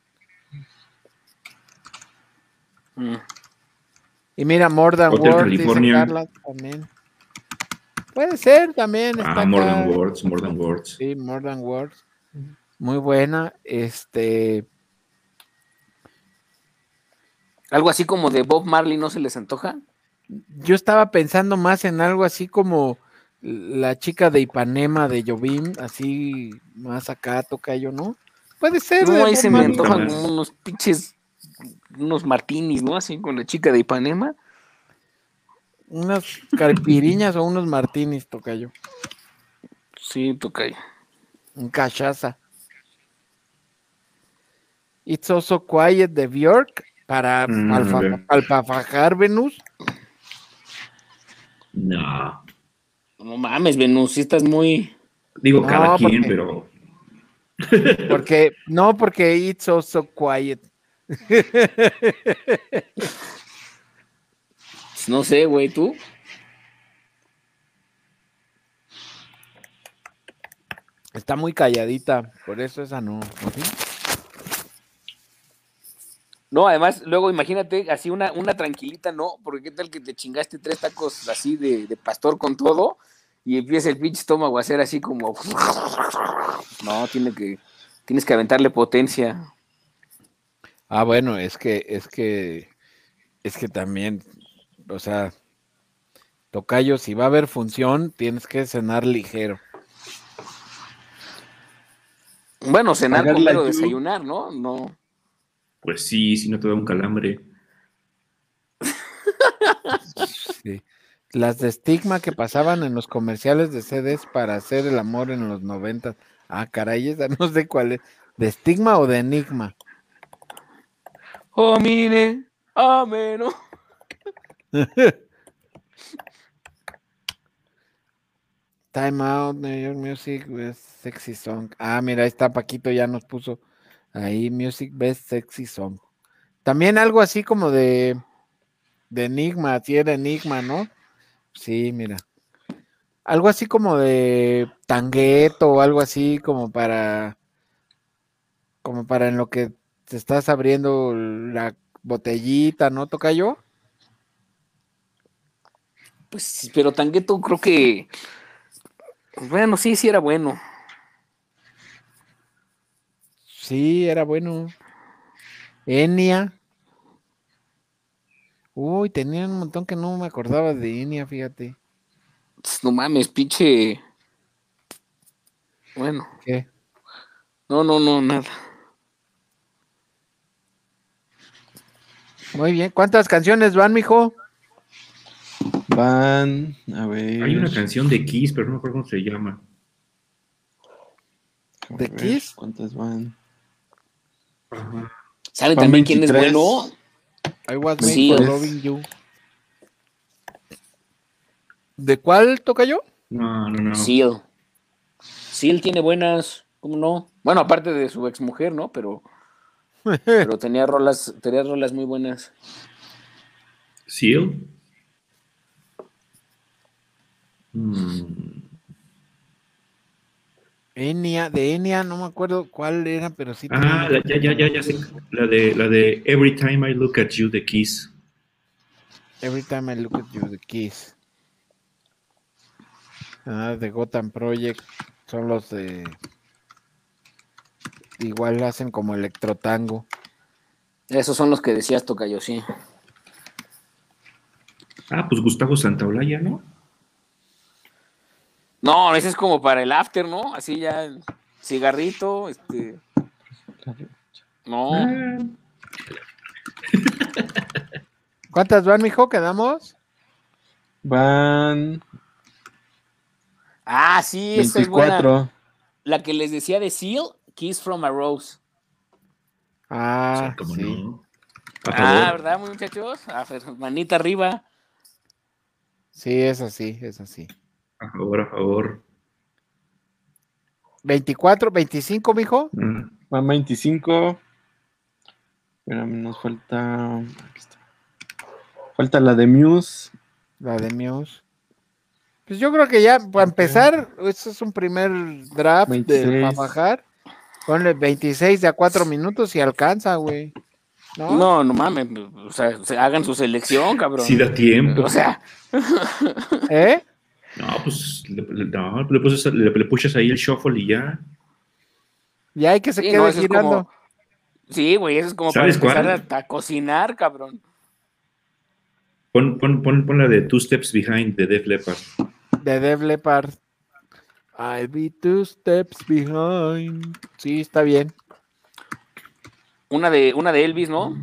Mm. Y mira, More Than Words, también. Puede ser también. Ah, More Than Words, More Than Words. Sí, More Than Words. Muy buena. Este. Algo así como de Bob Marley, ¿no se les antoja? Yo estaba pensando más en algo así como la chica de Ipanema de Jovim, así más acá toca yo, ¿no? Puede ser. No, ahí se me antojan unos pinches, unos martinis, ¿no? Así con la chica de Ipanema. Unas carpiriñas o unos martinis, toca yo. Sí, toca yo. Un cachaza. It's Also Quiet de Bjork para mm, alfafajar Venus. No. No mames, Venus, si estás muy. Digo cada quien, pero. Porque, no, porque it's also quiet. no sé, güey, ¿tú? Está muy calladita, por eso esa no. No, además, luego imagínate, así una, una tranquilita, no, porque qué tal que te chingaste tres tacos así de, pastor con todo y empieza el pinche estómago a hacer así como. No, tiene que, tienes que aventarle potencia. Ah, bueno, es que, es que, es que también, o sea, tocayo, si va a haber función, tienes que cenar ligero. Bueno, cenar primero desayunar, ¿no? No. Pues sí, si no te da un calambre. Sí. Las de estigma que pasaban en los comerciales de CDs para hacer el amor en los noventas. Ah, caray, esa no sé cuál es. ¿De estigma o de enigma? Oh, mire, ameno. [LAUGHS] Time Out, New York Music, Sexy Song. Ah, mira, ahí está, Paquito ya nos puso Ahí, Music Best Sexy Song. También algo así como de, de Enigma, era Enigma, ¿no? Sí, mira. Algo así como de tangueto o algo así como para como para en lo que te estás abriendo la botellita, ¿no? ¿Toca yo? Pues, pero tangueto creo que bueno, sí, sí era bueno. Sí, era bueno. Enia. Uy, tenía un montón que no me acordaba de Enia, fíjate. No mames, pinche. Bueno. ¿Qué? No, no, no, nada. Muy bien. ¿Cuántas canciones van, mijo? Van, a ver. Hay una canción de Kiss, pero no me acuerdo cómo se llama. ¿De Kiss? ¿Cuántas van? ¿Sabe también quién es bueno? I was made for loving you. ¿De cuál toca yo? No, no, no. Seal. Seal tiene buenas, ¿cómo no? Bueno, aparte de su exmujer, ¿no? Pero, [LAUGHS] pero tenía rolas, tenía rolas muy buenas. Seal. Mm. Enia, de Enia, no me acuerdo cuál era, pero sí. Ah, ya, ya, ya, ya sé. La de, la de Every Time I Look at You, The Kiss. Every Time I Look at You, The Kiss. Ah, de Gotham Project. Son los de. Igual hacen como electrotango. Esos son los que decías, Tocayo, sí. Ah, pues Gustavo Santaolalla, ¿no? No, ese es como para el after, ¿no? Así ya, cigarrito, este. No. [LAUGHS] ¿Cuántas van, mijo? ¿Quedamos? Van. Ah, sí, esa es buena. La que les decía de Seal, Kiss from a Rose. Ah, sí. Ah, ¿verdad, muchachos? manita arriba. Sí, es así, es así. A favor, a favor. 24, 25, mijo. Mm. Van 25. Espérame, nos falta. Aquí está. Falta la de Muse. La de Muse. Pues yo creo que ya, para empezar, esto es un primer draft de, para bajar. Ponle 26 de a 4 minutos y alcanza, güey. ¿No? no, mames. O sea, se hagan su selección, cabrón. Si da tiempo. O sea. ¿Eh? No, pues le, no, le, puses, le, puches ahí el shuffle y ya. Ya hay que se quede girando. Sí, güey, eso es como para empezar a, cocinar, cabrón. Pon, pon, pon, pon, la de Two Steps Behind de Def Leppard. De Def Leppard. I'll be two steps behind. Sí, está bien. Una de, una de Elvis, ¿no?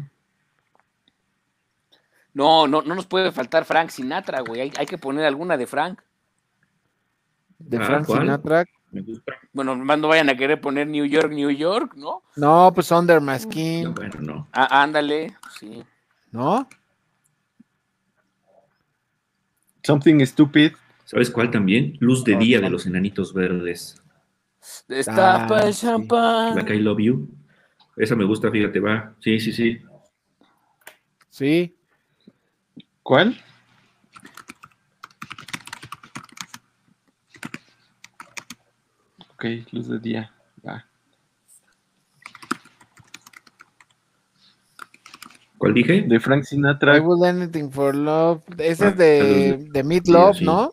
No, no, no nos puede faltar Frank Sinatra, güey. Hay, hay que poner alguna de Frank. De ah, Frank Sinatra. Bueno, no vayan a querer poner New York, New York, ¿no? No, pues Under My Skin. No, bueno, no. Ah, ándale, sí. ¿No? Something Stupid. ¿Sabes cuál también? Luz de Día de los Enanitos Verdes. Destapa el champán. Like I Love You. Esa me gusta, fíjate, va. Sí, sí, sí. Sí. ¿Cuál? Ok, luz de día. Va. ¿Cuál dije? De Frank Sinatra. I would anything for love. Ese es de, de Meat Love, ¿no?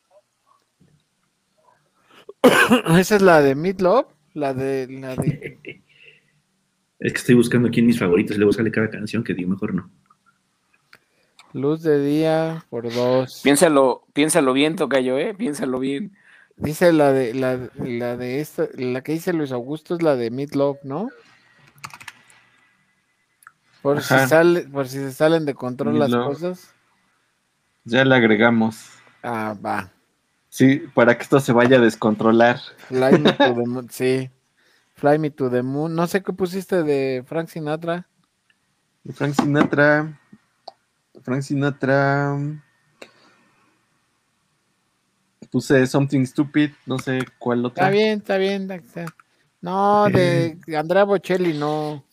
[COUGHS] Esa es la de Meat Love. La de, la de... [LAUGHS] Es que estoy buscando aquí en mis favoritos, le buscarle cada canción que digo, mejor no. Luz de día por dos. Piénsalo, piénsalo bien, Tocayo, eh, piénsalo bien. Dice la de la, la de esta, la que dice Luis Augusto es la de Meat Love, ¿no? Por si sale, por si se salen de control las cosas. Ya le agregamos. Ah, va. Sí, para que esto se vaya a descontrolar. [LAUGHS] sí. Fly Me to the Moon. No sé qué pusiste de Frank Sinatra. Frank Sinatra. Frank Sinatra. Puse Something Stupid. No sé cuál otra. Está bien, está bien. No, de Andrea Bocelli, no.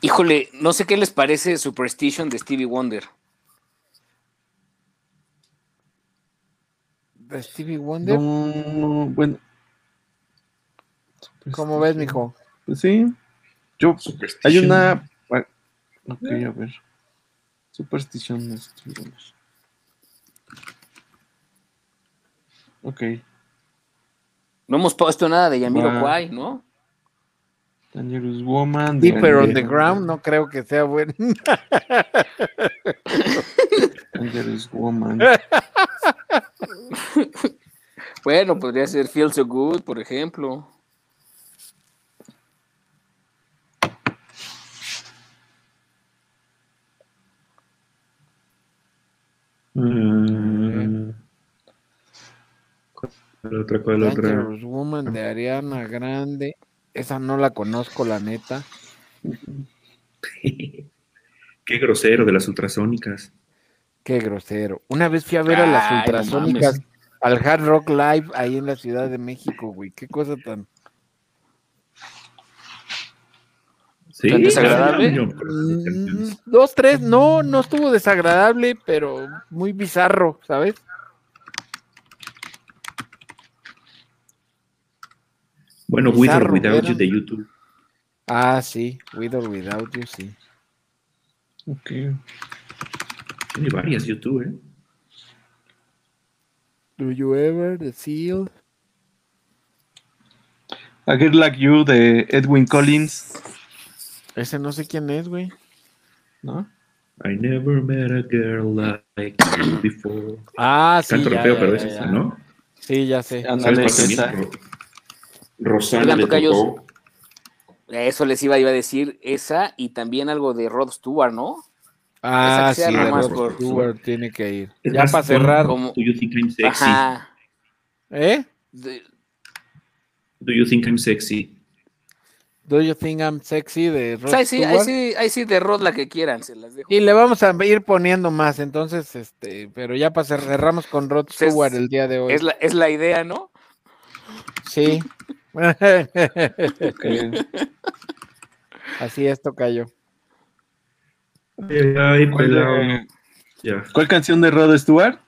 Híjole, no sé qué les parece Superstition de Stevie Wonder. ¿De Stevie Wonder? No, bueno, ¿Cómo ves, mijo? Pues sí. Yo, hay una. Ok, a ver. Superstición. Ok. No hemos puesto nada de Yamiro Kwai, ¿no? Dangerous Woman. Deeper on the Ground, no creo que sea bueno. Dangerous Woman. [LAUGHS] bueno, podría ser Feel So Good, por ejemplo. Mm. ¿Cuál otra? ¿Cuál otra? Woman de Ariana Grande. Esa no la conozco, la neta. [LAUGHS] Qué grosero de las ultrasónicas. Qué grosero. Una vez fui a ver a las ultrasónicas al Hard Rock Live ahí en la Ciudad de México, güey. Qué cosa tan. ¿Sí? desagradable? Mm, dos, tres, no, no estuvo desagradable, pero muy bizarro, ¿sabes? Bueno, With or Without You de YouTube. Ah, sí, With or Without You, sí. Ok. Tiene varias YouTube, ¿eh? Do You Ever, The Seal. A Girl Like You de Edwin Collins. Ese no sé quién es, güey. ¿No? I never met a girl like you before. Ah, sí. Canto ya, feo, pero es esa, ¿no? Sí, ya sé. Andale, esa. Rosana le tocó. Eso les iba, iba a decir, esa y también algo de Rod Stewart, ¿no? Ah, sí, Rod Stewart tiene que ir. ya para cerrar. Como... Do you think I'm sexy? Ajá. ¿Eh? Do you think I'm sexy? Do You Think I'm Sexy de Rod. ahí, sí, ahí, sí, ahí sí, de Rod la que quieran, se las dejo. Y le vamos a ir poniendo más, entonces, este, pero ya para cerramos con Rod Stewart el día de hoy. Es la, es la idea, ¿no? Sí. [LAUGHS] Así es, tocayo. Ay, ¿Cuál, ¿Cuál canción de Rod Stewart?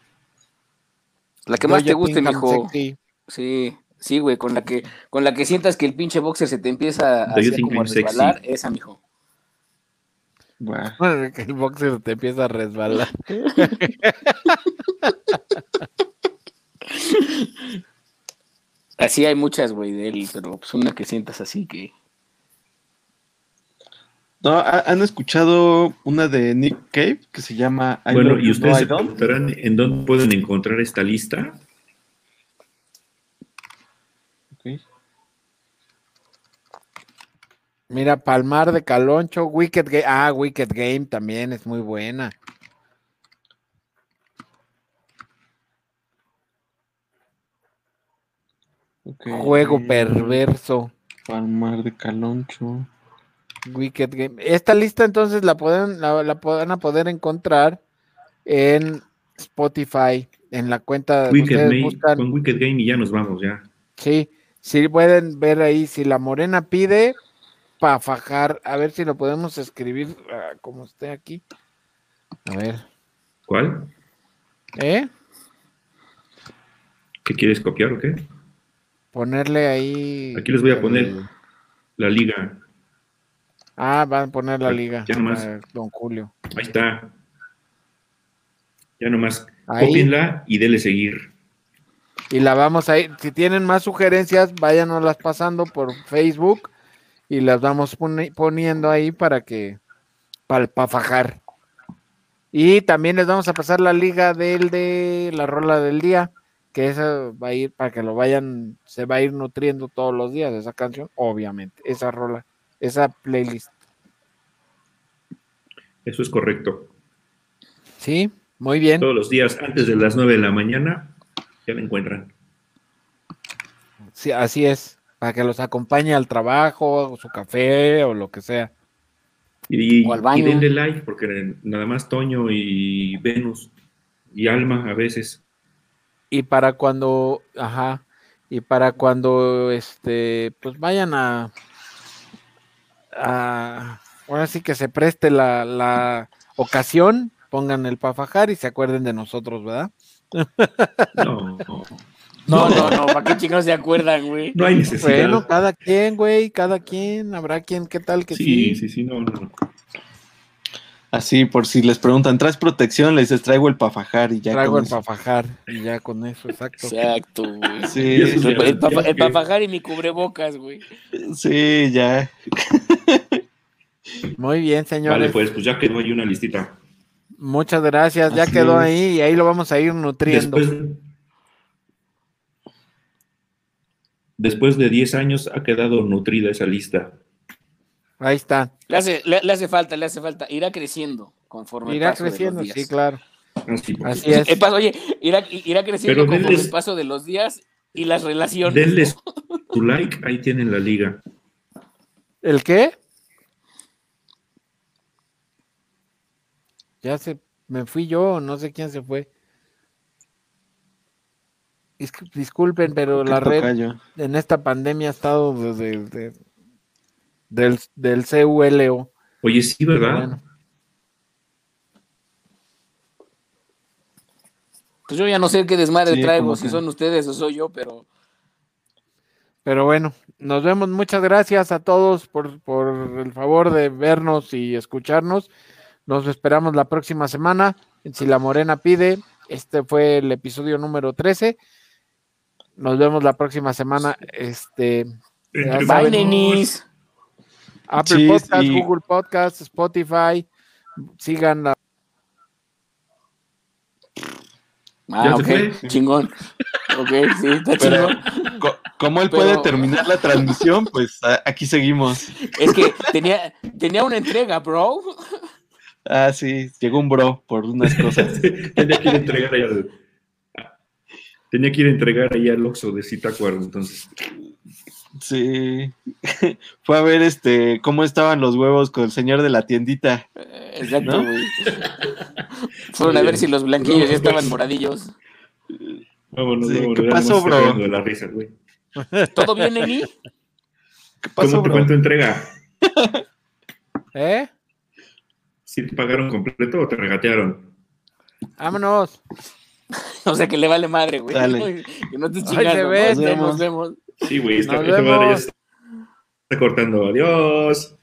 La que más te guste, mijo. Sí. Sí, güey, con la que, con la que sientas que el pinche boxer se te empieza a, hacer como resbalar, esa, mijo. Bueno, [LAUGHS] que el boxer te empieza a resbalar. [LAUGHS] así hay muchas, güey, de él, pero pues una que sientas así que. No, ¿han escuchado una de Nick Cave que se llama Bueno, y ustedes se preguntarán en dónde pueden encontrar esta lista. Mira, Palmar de Caloncho, Wicked Game. Ah, Wicked Game también es muy buena. Juego perverso. Palmar de Caloncho. Wicked Game. Esta lista entonces la pueden, la, la van a poder encontrar en Spotify, en la cuenta de Wicked Con Wicked Game y ya nos vamos, ya. Sí, sí pueden ver ahí, si la morena pide, para fajar, a ver si lo podemos escribir ah, como esté aquí. A ver. ¿Cuál? ¿Eh? ¿Qué quieres copiar o qué? Ponerle ahí. Aquí les voy a poner la liga. Ah, van a poner la liga. Ya nomás. Don Julio. Ahí está. Ya nomás. Copienla y dele seguir. Y la vamos a ir. Si tienen más sugerencias, váyanoslas pasando por Facebook y las vamos poniendo ahí para que, para, fajar. Y también les vamos a pasar la liga del de la rola del día, que esa va a ir para que lo vayan, se va a ir nutriendo todos los días esa canción, obviamente, esa rola, esa playlist. Eso es correcto. Sí, muy bien. Todos los días antes de las 9 de la mañana ya la encuentran. Sí, así es para que los acompañe al trabajo, o su café o lo que sea. Y, o al baño. y denle like, porque nada más Toño y Venus y Alma a veces. Y para cuando, ajá, y para cuando, este, pues vayan a, a ahora sí que se preste la, la ocasión, pongan el pafajar y se acuerden de nosotros, ¿verdad? No, no. [LAUGHS] No, no, no, ¿para qué chingados se acuerdan, güey? No hay necesidad. Bueno, cada quien, güey, cada quien, habrá quien, ¿qué tal que sí? Sí, sí, sí, no, no. Así, por si les preguntan, ¿traes protección? Les dices, traigo el pafajar y ya. Traigo el pafajar y ya con eso, exacto. Exacto, güey. Sí, [LAUGHS] el, pafajar y mi cubrebocas, güey. Sí, ya. Muy bien, señores. Vale, pues, pues ya quedó ahí una listita. Muchas gracias, ya quedó ahí y ahí lo vamos a ir nutriendo. Después, después de 10 años ha quedado nutrida esa lista. Ahí está. Le hace, le, hace falta, le hace falta. Irá creciendo conforme Irá creciendo, sí, claro. Así, es. oye, irá, irá creciendo conforme el paso de los días y las relaciones. Denles tu like, ahí tienen la liga. ¿El qué? Ya se me fui yo, no sé quién se fue disculpen, pero la red en esta pandemia ha estado desde del, del CULO. Oye, sí, ¿verdad? Pues yo ya no sé qué desmadre traigo, si son ustedes o soy yo, pero. Pero bueno, nos vemos. Muchas gracias a todos por, por el favor de vernos y escucharnos. Nos esperamos la próxima semana. Si la Morena pide, este fue el episodio número 13. Nos vemos la próxima semana. Este, Bye, nenis. Apple Podcast, Google Podcast, Spotify. Sigan la. Ah, ok, chingón. Ok, sí, está chingón. Como él puede terminar la transmisión, pues aquí seguimos. Es que tenía, tenía una entrega, bro. Ah, sí, llegó un bro por unas cosas. [LAUGHS] tenía que entregar Tenía que ir a entregar ahí al Oxxo de Citacuaro, entonces. Sí. [LAUGHS] Fue a ver este cómo estaban los huevos con el señor de la tiendita. Exacto, güey. [LAUGHS] Fueron a ver si los blanquillos ya estaban moradillos. Vámonos, Sí, vámonos, ¿qué pasó, bro? estoy cagando de la risa, güey. [LAUGHS] ¿Todo bien, Eni? ¿Qué pasó, ¿Cómo te tu entrega? ¿Eh? ¿Sí te pagaron completo o te regatearon? Vámonos. O sea que le vale madre, güey. Dale. Que no te chingas. Nos ve, vemos, nos vemos. Sí, güey, esta, Nos esta madre ya vemos. se está cortando. Adiós.